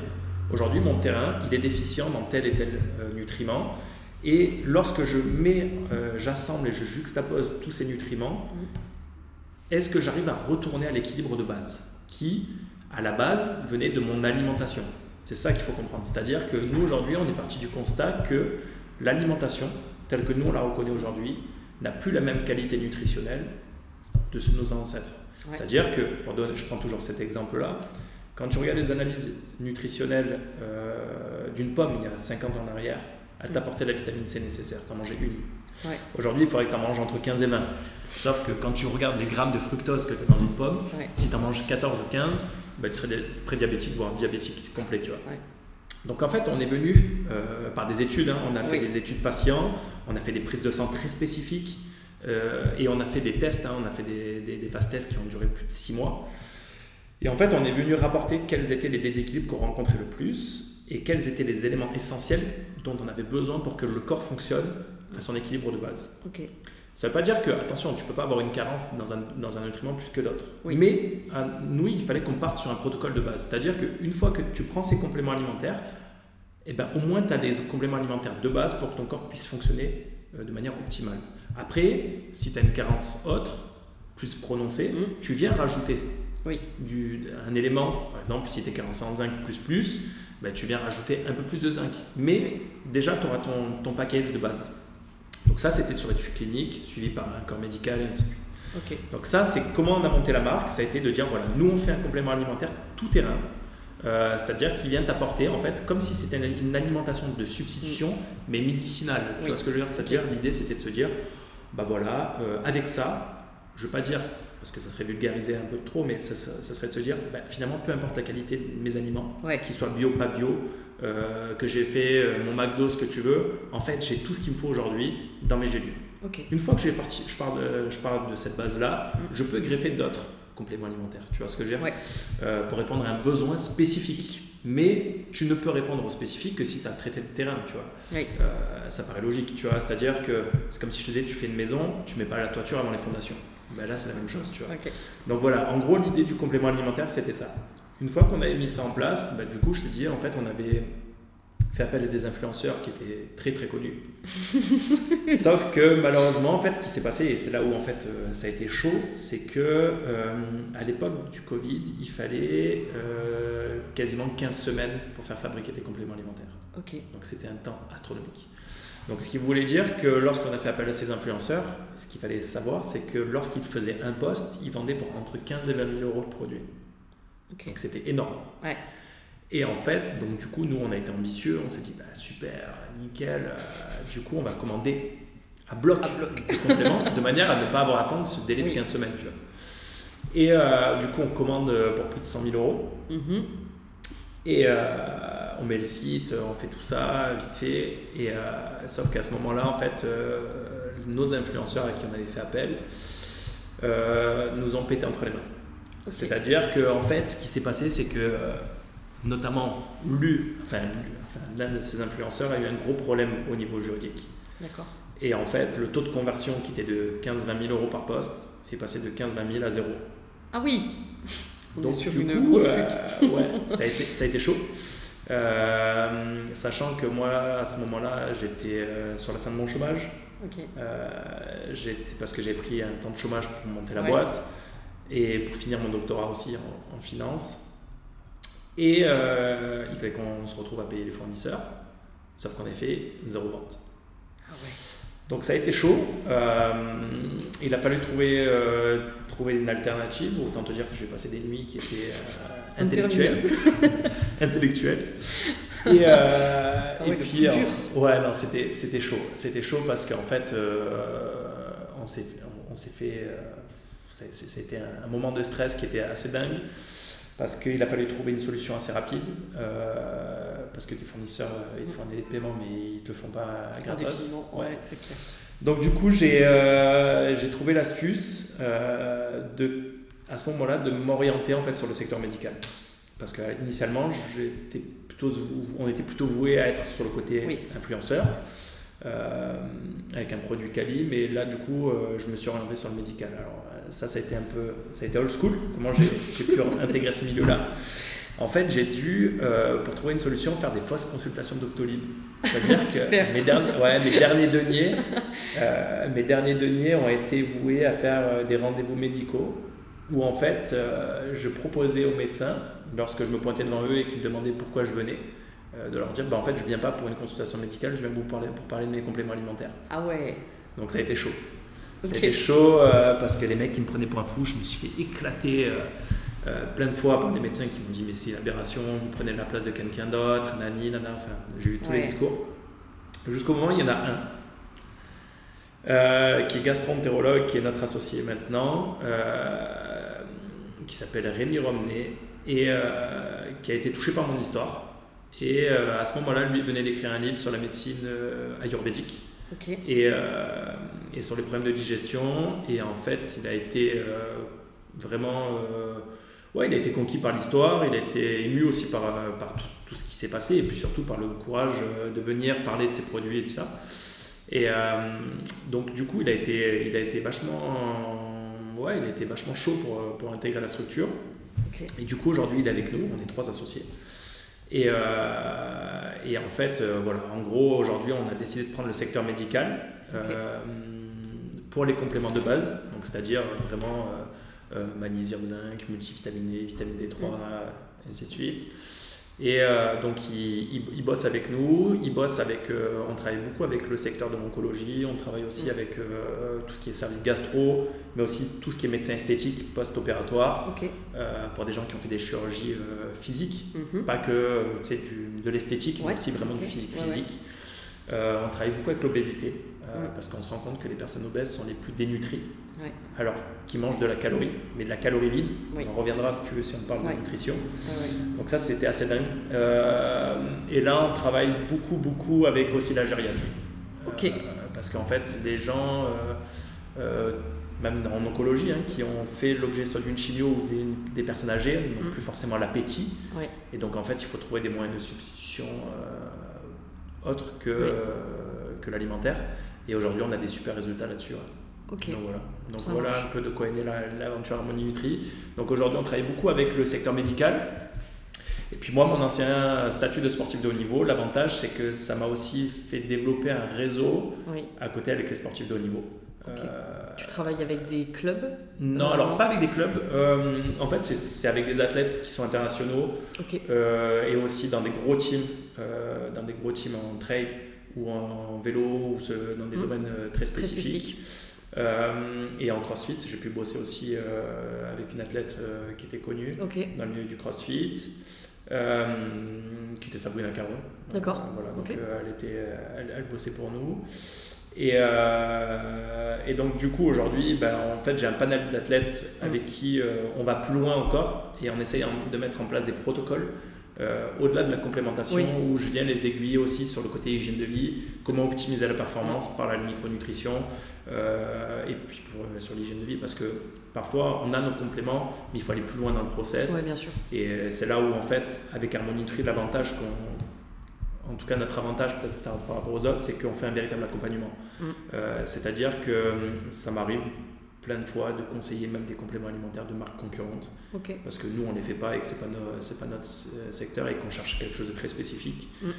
Aujourd'hui, mon terrain, il est déficient dans tel et tel euh, nutriment. Et lorsque je mets, j'assemble et je juxtapose tous ces nutriments, mm. est-ce que j'arrive à retourner à l'équilibre de base qui, à la base, venait de mon alimentation? C'est ça qu'il faut comprendre. C'est-à-dire que nous, aujourd'hui, on est parti du constat que l'alimentation, telle que nous, on la reconnaît aujourd'hui, n'a plus la même qualité nutritionnelle de nos ancêtres. C'est-à-dire que, je prends toujours cet exemple-là, quand tu regardes les analyses nutritionnelles euh, d'une pomme il y a 50 ans en arrière, elle t'apportait la vitamine C nécessaire, tu en mangeais une. Aujourd'hui, il faudrait que tu en manges entre 15 et 20. Sauf que quand tu regardes les grammes de fructose que tu as dans une pomme, si tu en manges 14 ou 15, bah, tu serais prédiabétique, voire diabétique complet. Tu vois. Donc en fait, on est venu euh, par des études, hein. on a fait des études patients, on a fait des prises de sang très spécifiques euh, et on a fait des tests, hein. on a fait des, des, phases tests qui ont duré plus de 6 mois. Et en fait, on est venu rapporter quels étaient les déséquilibres qu'on rencontrait le plus et quels étaient les éléments essentiels dont on avait besoin pour que le corps fonctionne à son équilibre de base. Ça ne veut pas dire que, attention, tu ne peux pas avoir une carence dans un, dans un nutriment plus que d'autres. Mais à nous, il fallait qu'on parte sur un protocole de base. C'est-à-dire qu'une fois que tu prends ces compléments alimentaires, eh ben, au moins tu as des compléments alimentaires de base pour que ton corps puisse fonctionner euh, de manière optimale. Après, si tu as une carence autre, plus prononcée, Mm. tu viens rajouter Oui. du, un élément. Par exemple, si tu es carencé en zinc plus plus, ben, tu viens rajouter un peu plus de zinc. Mais Oui. déjà, tu auras ton, ton package de base. Donc ça, c'était sur l'étude clinique, suivi par un corps médical et ainsi de suite. Ok. Donc ça, c'est comment on a monté la marque. Ça a été de dire, voilà, nous, on fait un complément alimentaire tout terrain. Euh, C'est-à-dire qui vient t'apporter, en fait, comme si c'était une, une alimentation de substitution, mais médicinale. Tu Oui. vois ce que je veux dire? C'est-à-dire, l'idée, c'était de se dire, bah voilà, euh, avec ça, je veux pas dire, parce que ça serait vulgariser un peu trop, mais ça, ça- ça serait de se dire, bah, finalement, peu importe la qualité de mes aliments, Ouais. qu'ils soient bio, pas bio, euh, que j'ai fait euh, mon McDo, ce que tu veux, en fait, j'ai tout ce qu'il me faut aujourd'hui dans mes gélules. Une fois que j'ai parti, je pars de, je pars de cette base-là, Mm. je peux greffer d'autres compléments alimentaires. Tu vois ce que je veux dire Ouais. Euh, Pour répondre à un besoin spécifique. Mais tu ne peux répondre au spécifique que si tu as traité le terrain, tu vois. Oui. Euh, ça paraît logique, tu vois. C'est-à-dire que c'est comme si je te disais, tu fais une maison, tu mets pas la toiture avant les fondations. Ben là, c'est la même chose, tu vois. Donc voilà, en gros, l'idée du complément alimentaire, c'était ça. Une fois qu'on avait mis ça en place, bah, du coup, je t'ai dit, en fait, on avait fait appel à des influenceurs qui étaient très très connus. Sauf que malheureusement, en fait, ce qui s'est passé, et c'est là où en fait euh, ça a été chaud, c'est que euh, à l'époque du Covid, il fallait euh, quasiment 15 semaines pour faire fabriquer des compléments alimentaires. Donc c'était un temps astronomique. Donc ce qui voulait dire que lorsqu'on a fait appel à ces influenceurs, ce qu'il fallait savoir, c'est que lorsqu'ils faisaient un poste, ils vendaient pour entre 15 et 20 000 euros de produits. Ok. Donc c'était énorme. Ouais. Et en fait, donc du coup, nous on a été ambitieux, on s'est dit bah, super, nickel. euh, du coup, on va commander à bloc, À bloc. des compléments de manière à ne pas avoir à attendre ce délai de Oui. 15 semaines. Tu vois. Et euh, du coup, on commande pour plus de 100 000 euros. Mhm. Et euh, on met le site, on fait tout ça vite fait. Et, euh, sauf qu'à ce moment-là, en fait, euh, nos influenceurs à qui on avait fait appel euh, nous ont pété entre les mains. C'est-à-dire que en fait, ce qui s'est passé, c'est que euh, notamment Lu, enfin, Lu, enfin, l'un de ces influenceurs a eu un gros problème au niveau juridique. D'accord. Et en fait, le taux de conversion qui était de 15-20 000 euros par poste est passé de 15-20 000 à zéro. Ah oui. On Donc est sur du une coup, euh, ouais, ça a été, ça a été chaud. Euh, sachant que moi, à ce moment-là, j'étais euh, sur la fin de mon chômage. Euh, parce que j'ai pris un temps de chômage pour monter la Ouais. boîte et pour finir mon doctorat aussi en, en finance. Et il fallait qu'on se retrouve à payer les fournisseurs. Sauf qu'en effet, zéro vente. Ah ouais. Donc ça a été chaud. Il a fallu trouver, trouver une alternative. Autant te dire que j'ai passé des nuits qui étaient intellectuelles. intellectuelles. Et, euh, Ah ouais, et le puis, euh, dur. ouais, non, c'était, c'était chaud. C'était chaud parce qu'en fait, euh, on s'est, on s'est fait. euh, c'était un, un moment de stress qui était assez dingue parce qu'il a fallu trouver une solution assez rapide. euh, parce que tes fournisseurs, ils te font un délai de paiement, mais ils te le font pas gratos. Indéfiniment. Ouais. Ouais, c'est clair. Donc du coup, j'ai euh, j'ai trouvé l'astuce euh, de à ce moment-là de m'orienter en fait sur le secteur médical. Parce que initialement, j'étais plutôt vou- on était plutôt voué à être sur le côté Oui. influenceur euh, avec un produit quali, mais là du coup, euh, je me suis orienté sur le médical. Alors euh, ça, ça a été un peu, ça a été old school. Comment j'ai pu intégrer ce milieu-là En fait, j'ai dû, euh, pour trouver une solution, faire des fausses consultations Doctolib. C'est-à-dire que mes derniers, ouais, mes derniers deniers, euh, mes derniers deniers ont été voués à faire des rendez-vous médicaux où en fait euh, je proposais aux médecins, lorsque je me pointais devant eux et qu'ils me demandaient pourquoi je venais, euh, de leur dire bah, en fait je viens pas pour une consultation médicale, je viens vous parler, pour parler de mes compléments alimentaires. Ah ouais. Donc ça a été chaud. Ça a été chaud euh, parce que les mecs qui me prenaient pour un fou, je me suis fait éclater euh, euh, plein de fois par des médecins qui m'ont dit mais c'est une aberration, vous prenez la place de quelqu'un d'autre, nani, nana, enfin j'ai eu tous les discours. Jusqu'au moment, il y en a un euh, qui est gastroentérologue, qui est notre associé maintenant, euh, qui s'appelle Rémi Romney et euh, qui a été touché par mon histoire. Et euh, à ce moment-là, lui venait d'écrire un livre sur la médecine euh, ayurvédique et, et sur les problèmes de digestion. Et en fait, il a été vraiment. ouais, il a été conquis par l'histoire, il a été ému aussi par, par tout, tout ce qui s'est passé, et puis surtout par le courage de venir parler de ses produits et de ça. Et euh, donc, du coup, il a été, il a été vachement. Ouais, il a été vachement chaud pour, pour intégrer la structure. Et du coup, aujourd'hui, il est avec nous, on est trois associés. Et, euh, et en fait, euh, voilà, en gros, aujourd'hui, on a décidé de prendre le secteur médical. Euh, pour les compléments de base, donc c'est-à-dire vraiment magnésium, zinc, multivitaminé, vitamine D3, et ainsi de suite. Et euh, donc, il, il, bosse avec nous, avec, euh, on travaille beaucoup avec le secteur de l'oncologie, on travaille aussi mm. avec euh, tout ce qui est service gastro, mais aussi tout ce qui est médecin esthétique post-opératoire, pour des gens qui ont fait des chirurgies physiques, mm-hmm. pas que du, de l'esthétique, mais aussi vraiment du physique physique. on travaille beaucoup avec l'obésité, mm. parce qu'on se rend compte que les personnes obèses sont les plus dénutries alors qui mangent de la calorie, mais de la calorie vide. On reviendra si tu veux si on parle de nutrition. Donc ça c'était assez dingue. Euh, et là on travaille beaucoup beaucoup avec aussi la gériatrie. Euh, parce qu'en fait les gens, euh, même en oncologie, hein, qui ont fait l'objet soit d'une chimio ou des, personnes âgées, n'ont mm. plus forcément l'appétit. Et donc en fait il faut trouver des moyens de substitution autres que, que l'alimentaire. Et aujourd'hui on a des super résultats là-dessus. Donc voilà, Donc voilà un peu de quoi est née l'aventure Harmonie Nutri. Donc aujourd'hui, on travaille beaucoup avec le secteur médical. Et puis moi, mon ancien statut de sportif de haut niveau, l'avantage, c'est que ça m'a aussi fait développer un réseau à côté avec les sportifs de haut niveau. Euh, tu travailles avec des clubs Non, alors pas avec des clubs. Euh, en fait, c'est avec des athlètes qui sont internationaux euh, et aussi dans des gros teams, dans des gros teams en trail ou en vélo ou dans des mmh. domaines très spécifiques. Euh, et en CrossFit, j'ai pu bosser aussi euh, avec une athlète euh, qui était connue dans le milieu du CrossFit, qui était Sabrina Caron. D'accord. voilà, donc elle, était, elle, bossait pour nous. Et, et donc du coup aujourd'hui, ben, en fait j'ai un panel d'athlètes mm. avec qui on va plus loin encore et on essaye de mettre en place des protocoles au-delà de la complémentation où je viens les aiguiller aussi sur le côté hygiène de vie, comment optimiser la performance mm. par la micronutrition, euh, et puis pour, euh, sur l'hygiène de vie, parce que parfois on a nos compléments, mais il faut aller plus loin dans le process. bien sûr. Et euh, c'est là où en fait, avec Harmonie Nutri, l'avantage qu'on en tout cas notre avantage peut-être par rapport aux autres, c'est qu'on fait un véritable accompagnement. Mm. C'est-à-dire que ça m'arrive plein de fois de conseiller même des compléments alimentaires de marques concurrentes. Parce que nous, on ne les fait pas et que ce n'est pas, pas, notre secteur et qu'on cherche quelque chose de très spécifique. Mm.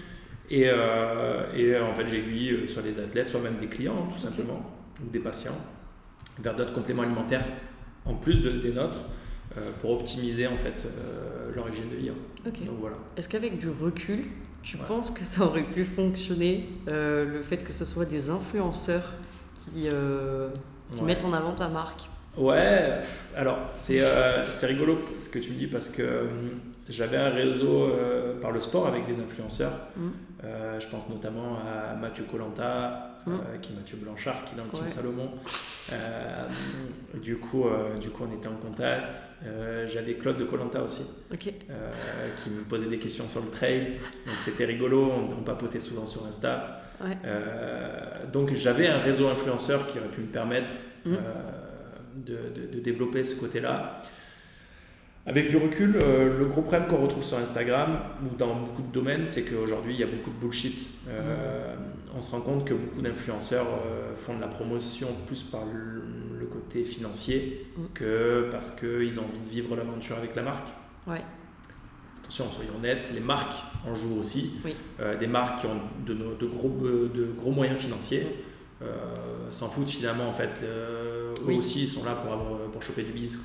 Et, et, en fait, j'aiguille soit des athlètes, soit même des clients, tout simplement ou des patients vers d'autres compléments alimentaires en plus de, des nôtres euh, pour optimiser en fait euh, leur hygiène de vie. Donc voilà. Est-ce qu'avec du recul, tu penses que ça aurait pu fonctionner euh, le fait que ce soit des influenceurs qui, qui mettent en avant ta marque? Ouais, alors c'est rigolo ce que tu me dis parce que j'avais un réseau par le sport avec des influenceurs. Mmh. je pense notamment à Mathieu Colanta, euh, mm. qui est Mathieu Blanchard, qui est dans le team Salomon. Euh, du, coup, euh, du coup, on était en contact. J'avais Claude de Colanta aussi, qui me posait des questions sur le trail. Donc c'était rigolo, on, papotait souvent sur Insta. donc j'avais un réseau influenceur qui aurait pu me permettre mm. de, de, de, développer ce côté-là. Avec du recul, le gros problème qu'on retrouve sur Instagram ou dans beaucoup de domaines, c'est qu'aujourd'hui, il y a beaucoup de bullshit. Mm on se rend compte que beaucoup d'influenceurs euh, font de la promotion plus par le, côté financier mm. que parce qu'ils ont envie de vivre l'aventure avec la marque. Ouais. Attention, soyons honnêtes, les marques en jouent aussi. Euh, des marques qui ont de, de, gros, de gros moyens financiers mm. euh, s'en foutent finalement en fait. eux aussi, ils sont là pour, avoir, pour choper du bise.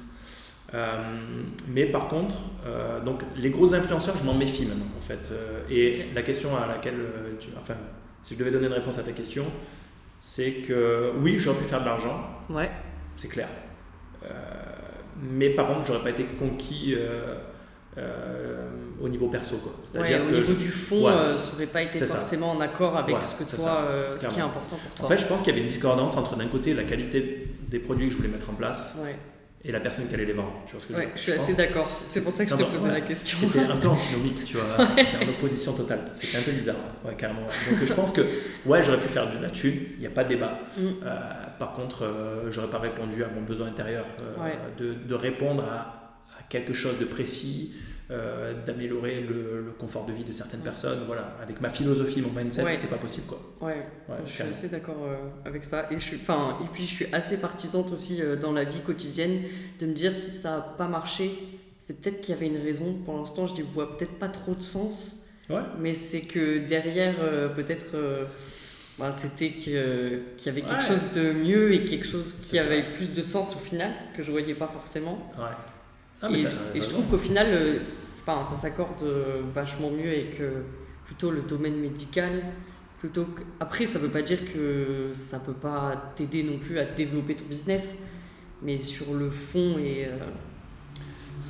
Mais par contre, donc les gros influenceurs, je m'en méfie maintenant en fait. et la question à laquelle tu, enfin, si je devais donner une réponse à ta question, c'est que oui, j'aurais pu faire de l'argent. Ouais. C'est clair. Euh, mais par contre, j'aurais pas été conquis euh, euh, au niveau perso. Quoi. C'est-à-dire au niveau du fond, ça n'aurait pas été forcément en accord avec ce, que toi, ce qui est important pour toi. En fait, je pense qu'il y avait une discordance entre d'un côté la qualité des produits que je voulais mettre en place ouais et la personne qui allait les vendre. Tu vois ce que je, je suis assez d'accord. C'est pour ça que je te posais la question. C'était un peu antinomique, tu vois. C'était en opposition totale. C'était un peu bizarre, carrément. Donc je pense que, ouais, j'aurais pu faire de la thune, il n'y a pas de débat. Mm. Euh, par contre, euh, j'aurais pas répondu à mon besoin intérieur euh, de, de, répondre à, à, quelque chose de précis, euh, d'améliorer le, confort de vie de certaines personnes. Voilà, avec ma philosophie, mon mindset, c'était pas possible quoi. Ouais, je suis assez d'accord euh, avec ça. Et, je suis, enfin, et puis je suis assez partisante aussi euh, dans la vie quotidienne de me dire si ça n'a pas marché, c'est peut-être qu'il y avait une raison. Pour l'instant, je n'y vois peut-être pas trop de sens. Ouais. Mais c'est que derrière, peut-être bah, c'était qu'il y avait quelque chose de mieux et quelque chose qui avait plus de sens au final, que je voyais pas forcément. Ouais. Ah, et, je trouve qu'au final, euh, enfin, ça s'accorde euh, vachement mieux avec plutôt le domaine médical. Plutôt que... Après, ça veut pas dire que ça peut pas t'aider non plus à développer ton business, mais sur le fond et.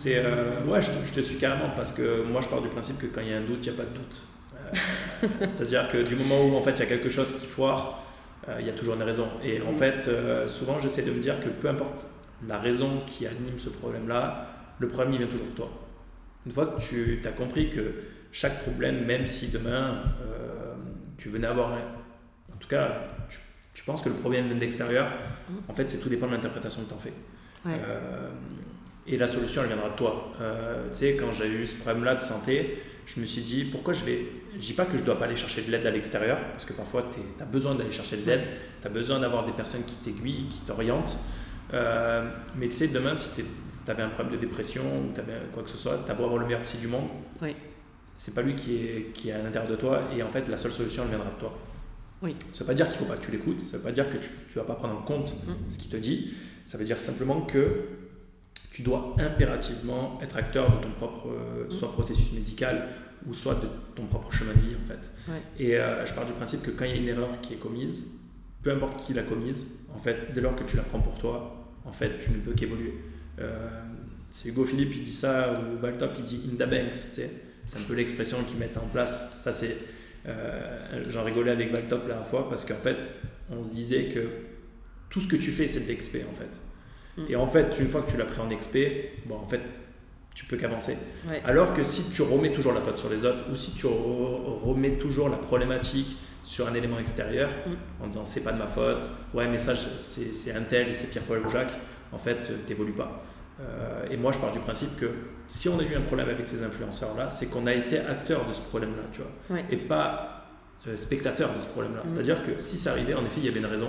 Euh, ouais, je te, je te, suis carrément parce que moi, je pars du principe que quand il y a un doute, il n'y a pas de doute. Euh, c'est-à-dire que du moment où en fait il y a quelque chose qui foire, euh, il y a toujours une raison. Et en mm. fait, souvent j'essaie de me dire que peu importe la raison qui anime ce problème-là, le problème il vient toujours de toi. Une fois que tu as compris que chaque problème, même si demain tu venais avoir En tout cas, tu, penses que le problème vient de l'extérieur, mm. en fait c'est tout dépend de l'interprétation que tu en fais. et la solution elle viendra de toi. tu sais, quand j'ai eu ce problème-là de santé, je me suis dit pourquoi je vais. Je dis pas que je dois pas aller chercher de l'aide à l'extérieur, parce que parfois tu as besoin d'aller chercher de l'aide, tu as besoin d'avoir des personnes qui t'aiguillent, qui t'orientent. Euh, mais tu sais, demain, si tu avais un problème de dépression ou tu avais quoi que ce soit, tu as beau avoir le meilleur psy du monde, oui. c'est pas lui qui est, qui est à l'intérieur de toi, et en fait, la seule solution, elle viendra de toi. Oui. Ça veut pas dire qu'il faut pas que tu l'écoutes, ça veut pas dire que tu, tu vas pas prendre en compte mm. ce qu'il te dit, ça veut dire simplement que tu dois impérativement être acteur de ton propre euh, soit processus médical ou soit de ton propre chemin de vie en fait. Et euh, je pars du principe que quand il y a une erreur qui est commise, peu importe qui l'a commise, en fait, dès lors que tu la prends pour toi, en fait, tu ne peux qu'évoluer. Euh, c'est Hugo Philippe qui dit ça, ou Valtop qui dit in the banks, c'est un peu l'expression qu'ils mettent en place. Ça, c'est, j'en rigolais avec Valtop la dernière fois parce qu'en fait, on se disait que tout ce que tu fais, c'est de l'expé en fait. Mm. Et en fait, une fois que tu l'as pris en XP, bon, en fait, tu peux qu'avancer. Alors que si tu remets toujours la faute sur les autres ou si tu remets toujours la problématique sur un élément extérieur mm. en disant c'est pas de ma faute, ouais, mais ça c'est un tel, c'est Pierre-Paul ou Jacques, en fait, t'évolues pas. Euh, et moi, je pars du principe que si on a eu un problème avec ces influenceurs-là, c'est qu'on a été acteur de ce problème-là, tu vois, et pas euh, spectateur de ce problème-là. Mm. C'est-à-dire que si ça arrivait, en effet, il y avait une raison.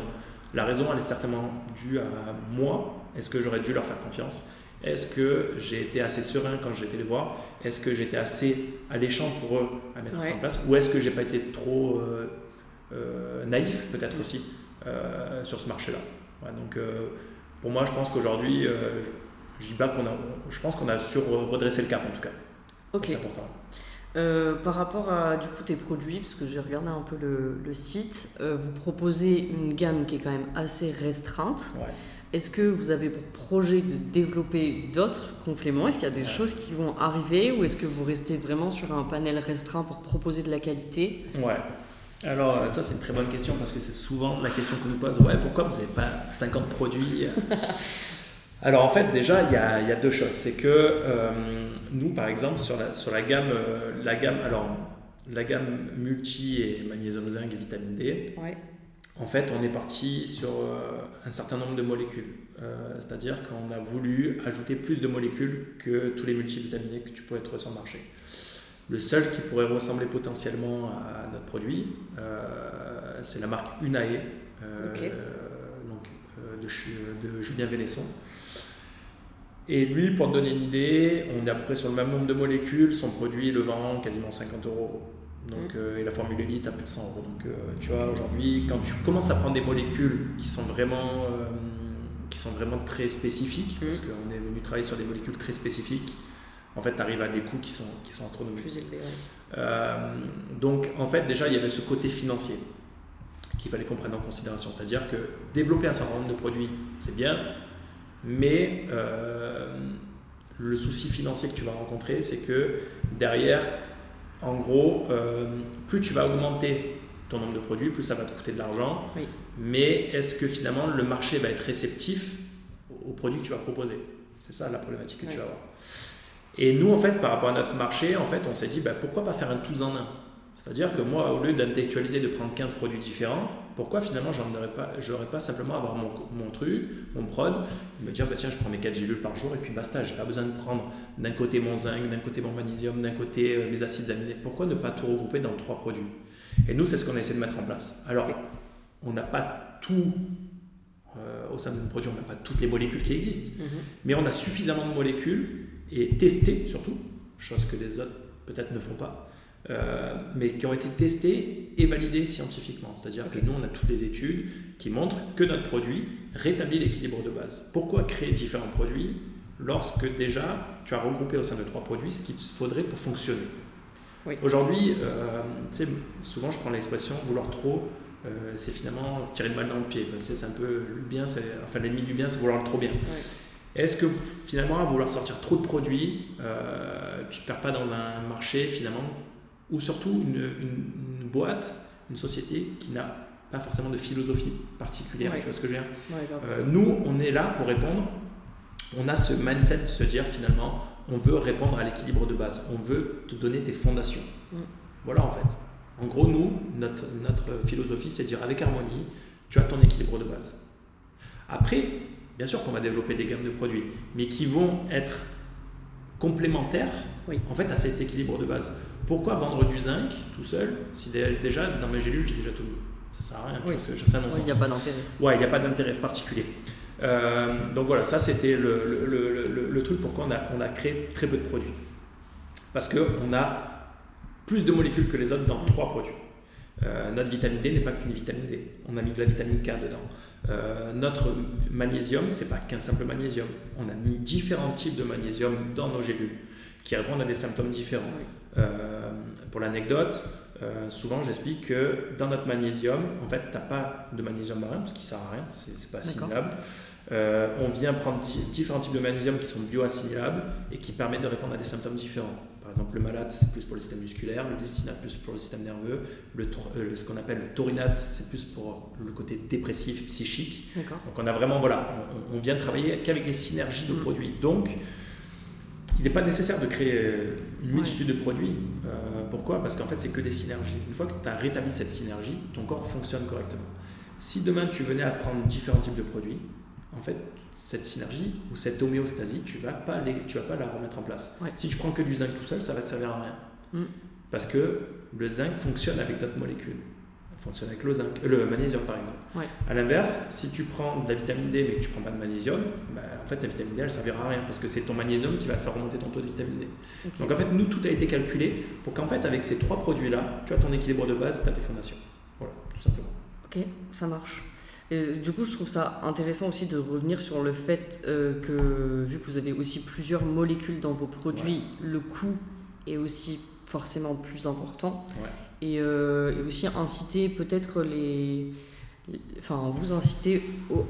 La raison, elle est certainement due à moi. Est-ce que j'aurais dû leur faire confiance? Est-ce que j'ai été assez serein quand j'ai été les voir? Est-ce que j'étais assez alléchant pour eux à mettre ça en place? Ou est-ce que j'ai pas été trop euh, euh, naïf, peut-être aussi, euh, sur ce marché-là Donc, pour moi, je pense qu'aujourd'hui, je, dis pas qu'on a, je pense qu'on a su redresser le cap en tout cas. C'est important. Euh, par rapport à du coup tes produits, parce que j'ai regardé un peu le, site, euh, vous proposez une gamme qui est quand même assez restreinte. Est-ce que vous avez pour projet de développer d'autres compléments? Est-ce qu'il y a des choses qui vont arriver ou est-ce que vous restez vraiment sur un panel restreint pour proposer de la qualité? Ouais. Alors ça c'est une très bonne question parce que c'est souvent la question qu'on nous pose. Ouais, pourquoi vous n'avez pas 50 produits Alors en fait déjà il y a, deux choses. C'est que euh, nous par exemple sur la, sur la gamme, euh, la gamme, alors la gamme multi et magnésium zinc et vitamine D. En fait, on est parti sur euh, un certain nombre de molécules. C'est-à-dire qu'on a voulu ajouter plus de molécules que tous les multivitaminés que tu pourrais trouver sur le marché. Le seul qui pourrait ressembler potentiellement à notre produit, c'est la marque Unae, donc, de, de Julien Vénesson. Et lui, pour te donner une idée, on est à peu près sur le même nombre de molécules, son produit le vend quasiment 50 euros. Donc, mm. euh, et la formule élite à plus de 100 euros. Donc, euh, tu vois, aujourd'hui, quand tu commences à prendre des molécules qui sont vraiment, euh, qui sont vraiment très spécifiques, mm. parce qu'on est venu travailler sur des molécules très spécifiques, en fait, tu arrives à des coûts qui sont, qui sont astronomiques. Plus élevés, donc, en fait, déjà, il y avait ce côté financier qu'il fallait qu'on prenne en considération. C'est-à-dire que développer un certain nombre de produits, c'est bien, mais euh, le souci financier que tu vas rencontrer, c'est que derrière, en gros, euh, plus tu vas augmenter ton nombre de produits, plus ça va te coûter de l'argent. Mais est-ce que finalement le marché va être réceptif aux produits que tu vas proposer? C'est ça la problématique que tu vas avoir. Et nous, en fait, par rapport à notre marché, en fait, on s'est dit, bah, pourquoi pas faire un tous en un? C'est-à-dire que moi, au lieu d'intellectualiser, de prendre 15 produits différents, pourquoi finalement je n'aurais pas, pas simplement avoir mon, mon, truc, mon prod, me dire bah, tiens je prends mes 4 gélules par jour et puis basta, j'ai pas besoin de prendre d'un côté mon zinc, d'un côté mon magnésium, d'un côté euh, mes acides aminés. Pourquoi ne pas tout regrouper dans trois produits? Et nous c'est ce qu'on a essayé de mettre en place. Alors on n'a pas tout euh, au sein de nos produit, on n'a pas toutes les molécules qui existent, mhm. mais on a suffisamment de molécules et testé surtout, chose que les autres peut-être ne font pas mais qui ont été testés et validés scientifiquement. C'est-à-dire que nous, on a toutes les études qui montrent que notre produit rétablit l'équilibre de base. Pourquoi créer différents produits lorsque déjà tu as regroupé au sein de trois produits ce qu'il faudrait pour fonctionner? Aujourd'hui, souvent je prends l'expression vouloir trop euh, c'est finalement se tirer une balle dans le pied. C'est un peu le bien, enfin l'ennemi du bien, c'est vouloir le trop bien. Est-ce que finalement, à vouloir sortir trop de produits, euh, tu ne te perds pas dans un marché finalement, ou surtout une, boîte, une société qui n'a pas forcément de philosophie particulière, tu vois ce que je veux dire? Euh, Nous, on est là pour répondre, on a ce mindset de se dire finalement, on veut répondre à l'équilibre de base, on veut te donner tes fondations. Mm. Voilà en fait. En gros, nous, notre, notre philosophie, c'est de dire avec harmonie, tu as ton équilibre de base. Après, bien sûr qu'on va développer des gammes de produits, mais qui vont être complémentaires en fait à cet équilibre de base. Pourquoi vendre du zinc tout seul si déjà dans mes gélules j'ai déjà tout mis? Ça sert à rien, oui. Il n'y a pas d'intérêt. Ouais, il n'y a pas d'intérêt particulier. Euh, donc voilà, ça c'était le, le, le, le, truc pourquoi on a, on a créé très peu de produits. Parce qu'on a plus de molécules que les autres dans trois produits. Euh, notre vitamine D n'est pas qu'une vitamine D. On a mis de la vitamine K dedans. Euh, notre magnésium, c'est pas qu'un simple magnésium. On a mis différents types de magnésium dans nos gélules qui répondent à des symptômes différents. Euh, pour l'anecdote, souvent j'explique que dans notre magnésium, en fait, tu n'as pas de magnésium marin parce qu'il ne sert à rien, c'est pas assimilable. on vient prendre différents types de magnésium qui sont bioassimilables et qui permettent de répondre à des symptômes différents. Par exemple, le malate, c'est plus pour le système musculaire, le bisistinate, plus pour le système nerveux, le, euh, ce qu'on appelle le taurinate, c'est plus pour le côté dépressif, psychique. Donc on a vraiment, voilà, on, vient travailler qu'avec des synergies de mm. produits. Donc, il n'est pas nécessaire de créer euh, une multitude de produits. Euh, pourquoi? Parce qu'en fait, c'est que des synergies. Une fois que tu as rétabli cette synergie, ton corps fonctionne correctement. Si demain tu venais à prendre différents types de produits, en fait, cette synergie ou cette homéostasie, tu ne vas, pas tu vas pas la remettre en place. Si tu prends que du zinc tout seul, ça va te servir à rien. Mm. Parce que le zinc fonctionne avec d'autres molécules. Il fonctionne avec le, zinc, euh, le magnésium par exemple. À l'inverse, si tu prends de la vitamine D mais que tu ne prends pas de magnésium, bah, en fait ta vitamine D elle ne servira à rien parce que c'est ton magnésium qui va te faire remonter ton taux de vitamine D. Donc en fait, nous, tout a été calculé pour qu'en fait, avec ces trois produits-là, tu as ton équilibre de base, tu as tes fondations. Voilà, tout simplement. Ok, ça marche. Et du coup, je trouve ça intéressant aussi de revenir sur le fait euh, que, vu que vous avez aussi plusieurs molécules dans vos produits, le coût est aussi forcément plus important. Et, euh, et, aussi inciter peut-être les, Enfin, vous inciter,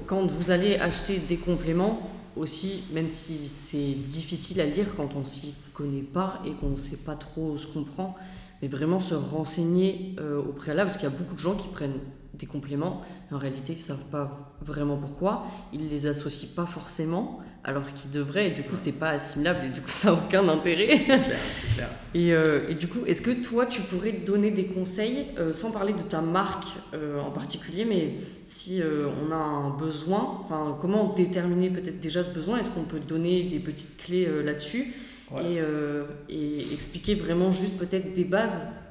quand vous allez acheter des compléments, aussi, même si c'est difficile à lire quand on s'y connaît pas et qu'on ne sait pas trop ce qu'on prend, mais vraiment se renseigner euh, au préalable, parce qu'il y a beaucoup de gens qui prennent des compléments, en réalité, ils ne savent pas vraiment pourquoi, ils les associent pas forcément, alors qu'ils devraient, et du coup, c'est pas assimilable, et du coup, ça n'a aucun intérêt. C'est clair, c'est clair. et, euh, et, du coup, est-ce que toi, tu pourrais donner des conseils, euh, sans parler de ta marque euh, en particulier, mais si on a un besoin, enfin, comment déterminer peut-être déjà ce besoin? Est-ce qu'on peut donner des petites clés là-dessus? Et, et expliquer vraiment juste peut-être des bases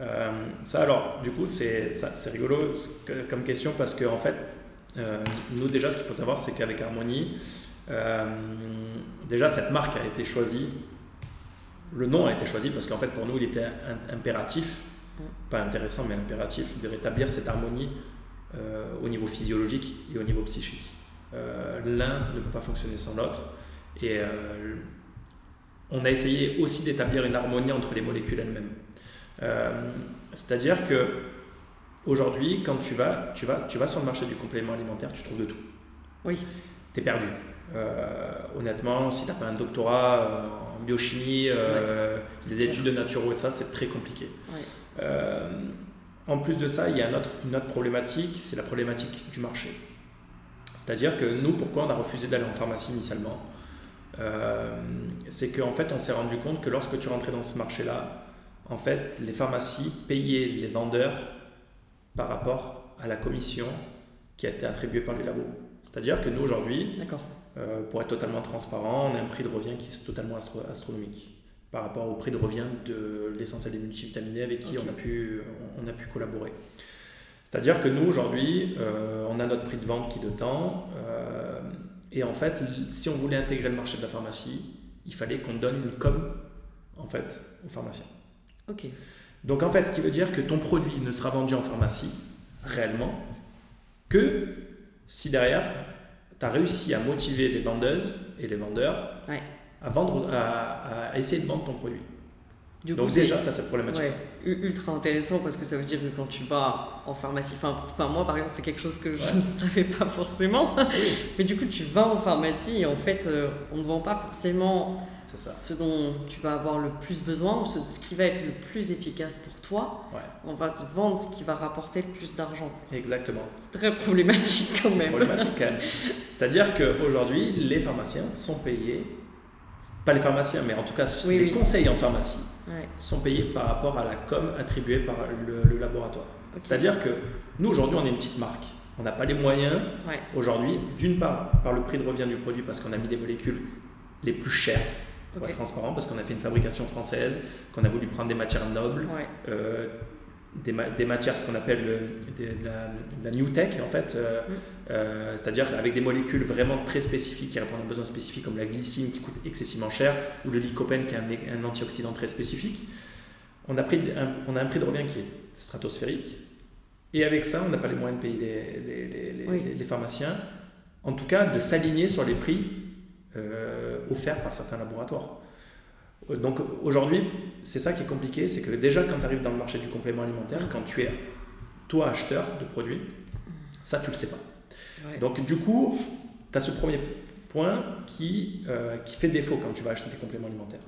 euh, ça, alors, du coup, c'est rigolo comme question parce que, en fait, euh, nous, déjà, ce qu'il faut savoir, c'est qu'avec Harmonie, euh, déjà, cette marque a été choisie. Le nom a été choisi parce qu'en fait, pour nous, il était impératif, pas intéressant, mais impératif, de rétablir cette harmonie au niveau physiologique et au niveau psychique. L'un ne peut pas fonctionner sans l'autre. Et on a essayé aussi d'établir une harmonie entre les molécules elles-mêmes. Euh, c'est-à-dire que aujourd'hui, quand tu vas, tu, vas, tu vas sur le marché du complément alimentaire, tu trouves de tout. Oui. Tu es perdu. Euh, honnêtement, si tu n'as pas un doctorat euh, en biochimie, des études de naturo et ça, c'est très compliqué. en plus de ça, il y a une autre, une autre problématique, c'est la problématique du marché. C'est-à-dire que nous, pourquoi on a refusé d'aller en pharmacie initialement? C'est qu'en fait, on s'est rendu compte que lorsque tu rentrais dans ce marché-là, en fait, les pharmacies payaient les vendeurs par rapport à la commission qui a été attribuée par les labos. C'est-à-dire que nous, aujourd'hui, euh, pour être totalement transparent, on a un prix de revient qui est totalement astronomique par rapport au prix de revient de l'essentiel des multivitaminés avec qui on, a pu, on, a pu collaborer. C'est-à-dire que nous, aujourd'hui, euh, on a notre prix de vente qui est de temps. Euh, et en fait, si on voulait intégrer le marché de la pharmacie, il fallait qu'on donne une com en fait, aux pharmaciens. Ok. Donc en fait, ce qui veut dire que ton produit ne sera vendu en pharmacie réellement que si derrière, tu as réussi à motiver les vendeuses et les vendeurs à, vendre, à, à, essayer de vendre ton produit. Du Donc déjà, tu as cette problématique. Ouais, ultra intéressant parce que ça veut dire que quand tu vas en pharmacie, enfin, moi par exemple, c'est quelque chose que je ne savais pas forcément, mais du coup tu vas en pharmacie et en fait euh, on ne vend pas forcément ce dont tu vas avoir le plus besoin ou ce, qui va être le plus efficace pour toi. On va te vendre ce qui va rapporter le plus d'argent. Exactement. C'est très problématique quand même. C'est problématique quand même. C'est-à-dire qu'aujourd'hui, les pharmaciens sont payés, pas les pharmaciens, mais en tout cas les conseils en pharmacie sont payés par rapport à la com attribuée par le, laboratoire. C'est-à-dire que nous, aujourd'hui, on est une petite marque. On n'a pas les moyens aujourd'hui, d'une part par le prix de revient du produit, parce qu'on a mis des molécules les plus chères, pour être transparent, parce qu'on a fait une fabrication française, qu'on a voulu prendre des matières nobles, euh, des, des, matières, ce qu'on appelle la, new tech, en fait, euh, mm. euh, c'est-à-dire avec des molécules vraiment très spécifiques qui répondent à besoins spécifiques, comme la glycine qui coûte excessivement cher, ou le lycopène qui est un, un antioxydant très spécifique. On a, pris un, on a un prix de revient qui est stratosphérique, et avec ça, on n'a pas les moyens de payer les, les, les, pharmaciens, en tout cas de s'aligner sur les prix offerts par certains laboratoires. Euh, donc aujourd'hui, c'est ça qui est compliqué, c'est que déjà quand tu arrives dans le marché du complément alimentaire, quand tu es toi acheteur de produits, ça tu le sais pas. Donc du coup, tu as ce premier point qui, euh, qui fait défaut quand tu vas acheter des compléments alimentaires.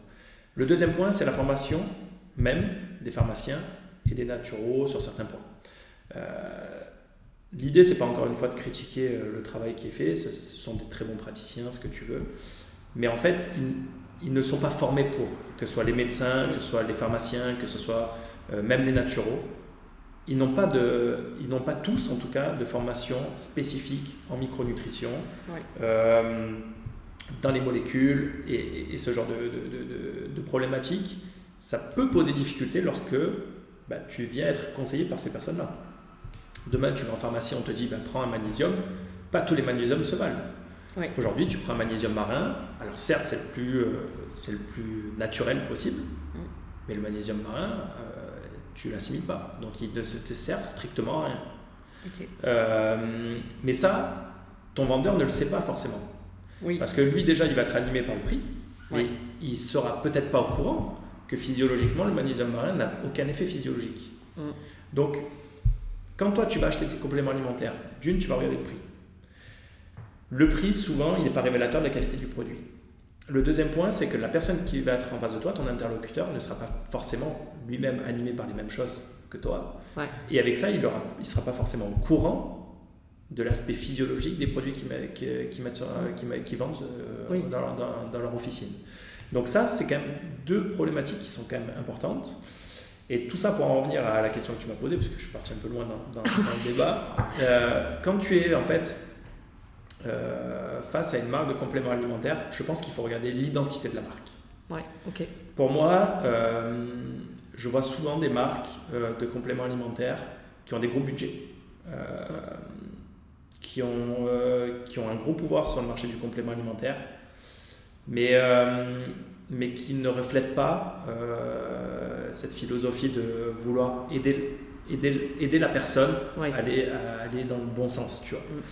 Le deuxième point, c'est la formation même des pharmaciens et des naturaux sur certains points. Euh, L'idée, c'est pas encore une fois de critiquer euh, le travail qui est fait, ce sont des très bons praticiens, ce que tu veux, mais en fait, ils ne sont pas formés pour, que ce soit les médecins, que ce soit les pharmaciens, que ce soit euh, même les naturaux. Ils n'ont pas, de, ils n'ont pas tous, en tout cas, de formation spécifique en micronutrition, euh, dans les molécules et, ce genre de, de, de, problématiques. Ça peut poser difficulté lorsque bah, tu viens être conseillé par ces personnes-là. Demain, tu vas en pharmacie, on te dit bah, prends un magnésium. Pas tous les magnésiums se valent. Aujourd'hui, tu prends un magnésium marin. Alors certes, c'est le plus, euh, c'est le plus naturel possible, mm. mais le magnésium marin, euh, tu l'assimiles pas. Donc il ne te sert strictement à rien. Euh, mais ça, ton vendeur ne le sait pas forcément. Parce que lui, déjà, il va être animé par le prix, mais il sera peut-être pas au courant que physiologiquement, le magnésium marin n'a aucun effet physiologique. Mm. Donc, quand toi, tu vas acheter tes compléments alimentaires, d'une, tu vas regarder le prix. Le prix, souvent, il n'est pas révélateur de la qualité du produit. Le deuxième point, c'est que la personne qui va être en face de toi, ton interlocuteur, ne sera pas forcément lui-même animé par les mêmes choses que toi. Et avec ça, il ne il sera pas forcément au courant de l'aspect physiologique des produits qu'ils qui, vendent euh, dans, leur officine. Donc ça, c'est quand même deux problématiques qui sont quand même importantes. Et tout ça pour en revenir à la question que tu m'as posée, parce que je suis parti un peu loin dans, le débat. Euh, quand tu es en fait euh, face à une marque de complément alimentaire, je pense qu'il faut regarder l'identité de la marque. Ouais, ok. Pour moi, euh, je vois souvent des marques euh, de compléments alimentaires qui ont des gros budgets, qui, ont, qui ont un gros pouvoir sur le marché du complément alimentaire, mais, mais qui ne reflètent pas cette philosophie de vouloir aider, aider, aider la personne à, aller, à aller dans le bon sens, tu vois. Mm.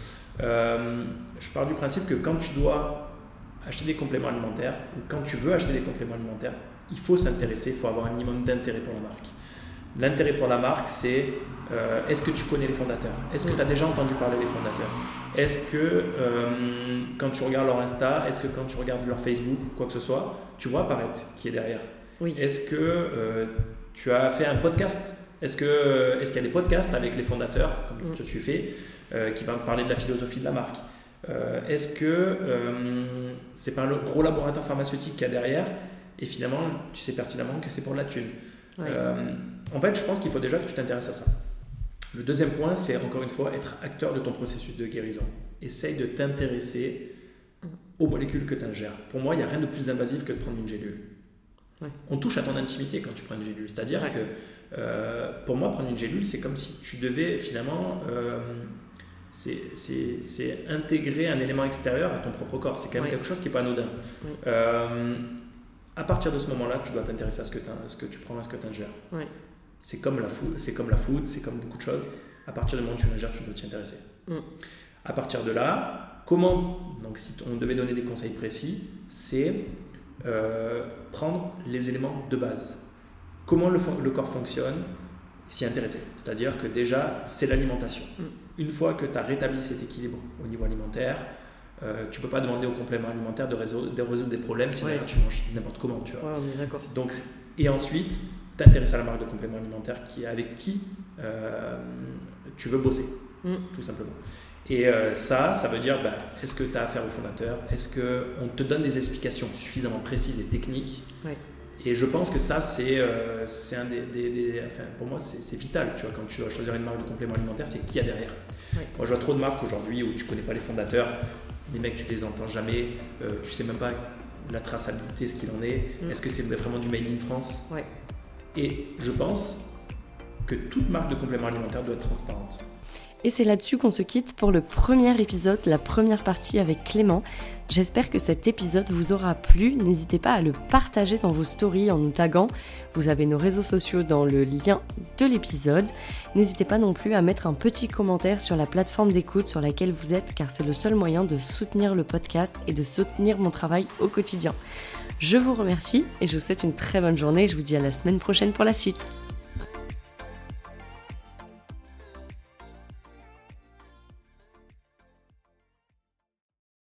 Euh, je pars du principe que quand tu dois acheter des compléments alimentaires ou quand tu veux acheter des compléments alimentaires, il faut s'intéresser, il faut avoir un minimum d'intérêt pour la marque. L'intérêt pour la marque, c'est euh, est-ce que tu connais les fondateurs? Est-ce que tu as déjà entendu parler des fondateurs? Est-ce que euh, quand tu regardes leur Insta, est-ce que quand tu regardes leur Facebook, quoi que ce soit, tu vois apparaître qui est derrière? Oui. Est-ce que tu as fait un podcast? Est-ce qu'il est qu'il y a des podcasts avec les fondateurs, comme mm. tu fais? Qui va parler de la philosophie de la marque. Euh, est-ce que euh, c'est pas un gros laboratoire pharmaceutique qu'il y a derrière et finalement tu sais pertinemment que c'est pour la thune En fait, je pense qu'il faut déjà que tu t'intéresses à ça. Le deuxième point, c'est encore une fois être acteur de ton processus de guérison. Essaye de t'intéresser mm. aux molécules que tu ingères. Pour moi, il n'y a rien de plus invasif que de prendre une gélule. On touche à ton intimité quand tu prends une gélule. C'est-à-dire que pour moi, prendre une gélule, c'est comme si tu devais finalement c'est intégrer un élément extérieur à ton propre corps. C'est quand même quelque chose qui n'est pas anodin. Euh, À partir de ce moment-là, tu dois t'intéresser à ce que, ce que tu prends, à ce que tu ingères. C'est comme la food, c'est comme la food, c'est comme beaucoup de choses. À partir du moment où tu ingères, tu dois t'y intéresser. Mm. À partir de là, comment, donc si on devait donner des conseils précis, c'est euh, prendre les éléments de base. Comment le, le corps fonctionne, s'y intéresser. C'est-à-dire que déjà, c'est l'alimentation. Une fois que tu as rétabli cet équilibre au niveau alimentaire, euh, tu peux pas demander au complément alimentaire de résoudre, de résoudre des problèmes si tu manges n'importe comment. Tu vois. d'accord. Donc, et ensuite, t'intéresser à la marque de complément alimentaire qui, avec qui euh, tu veux bosser, mm. tout simplement. Et euh, ça, ça veut dire, bah, est-ce que tu as affaire au fondateur? Est-ce qu'on te donne des explications suffisamment précises et techniques Et je pense que ça, c'est euh, un des, enfin, pour moi, c'est vital. Tu vois, quand tu dois choisir une marque de complément alimentaire, c'est qui y a derrière. Moi, je vois trop de marques aujourd'hui où tu connais pas les fondateurs, les mecs, tu les entends jamais, euh, tu sais même pas la traçabilité, ce qu'il en est. Mm. Est-ce que c'est vraiment du made in France? Et je pense que toute marque de complément alimentaire doit être transparente. Et c'est là-dessus qu'on se quitte pour le premier épisode, la première partie avec Clément. J'espère que cet épisode vous aura plu. N'hésitez pas à le partager dans vos stories en nous taguant. Vous avez nos réseaux sociaux dans le lien de l'épisode. N'hésitez pas non plus à mettre un petit commentaire sur la plateforme d'écoute sur laquelle vous êtes car c'est le seul moyen de soutenir le podcast et de soutenir mon travail au quotidien. Je vous remercie et je vous souhaite une très bonne journée. Je vous dis à la semaine prochaine pour la suite.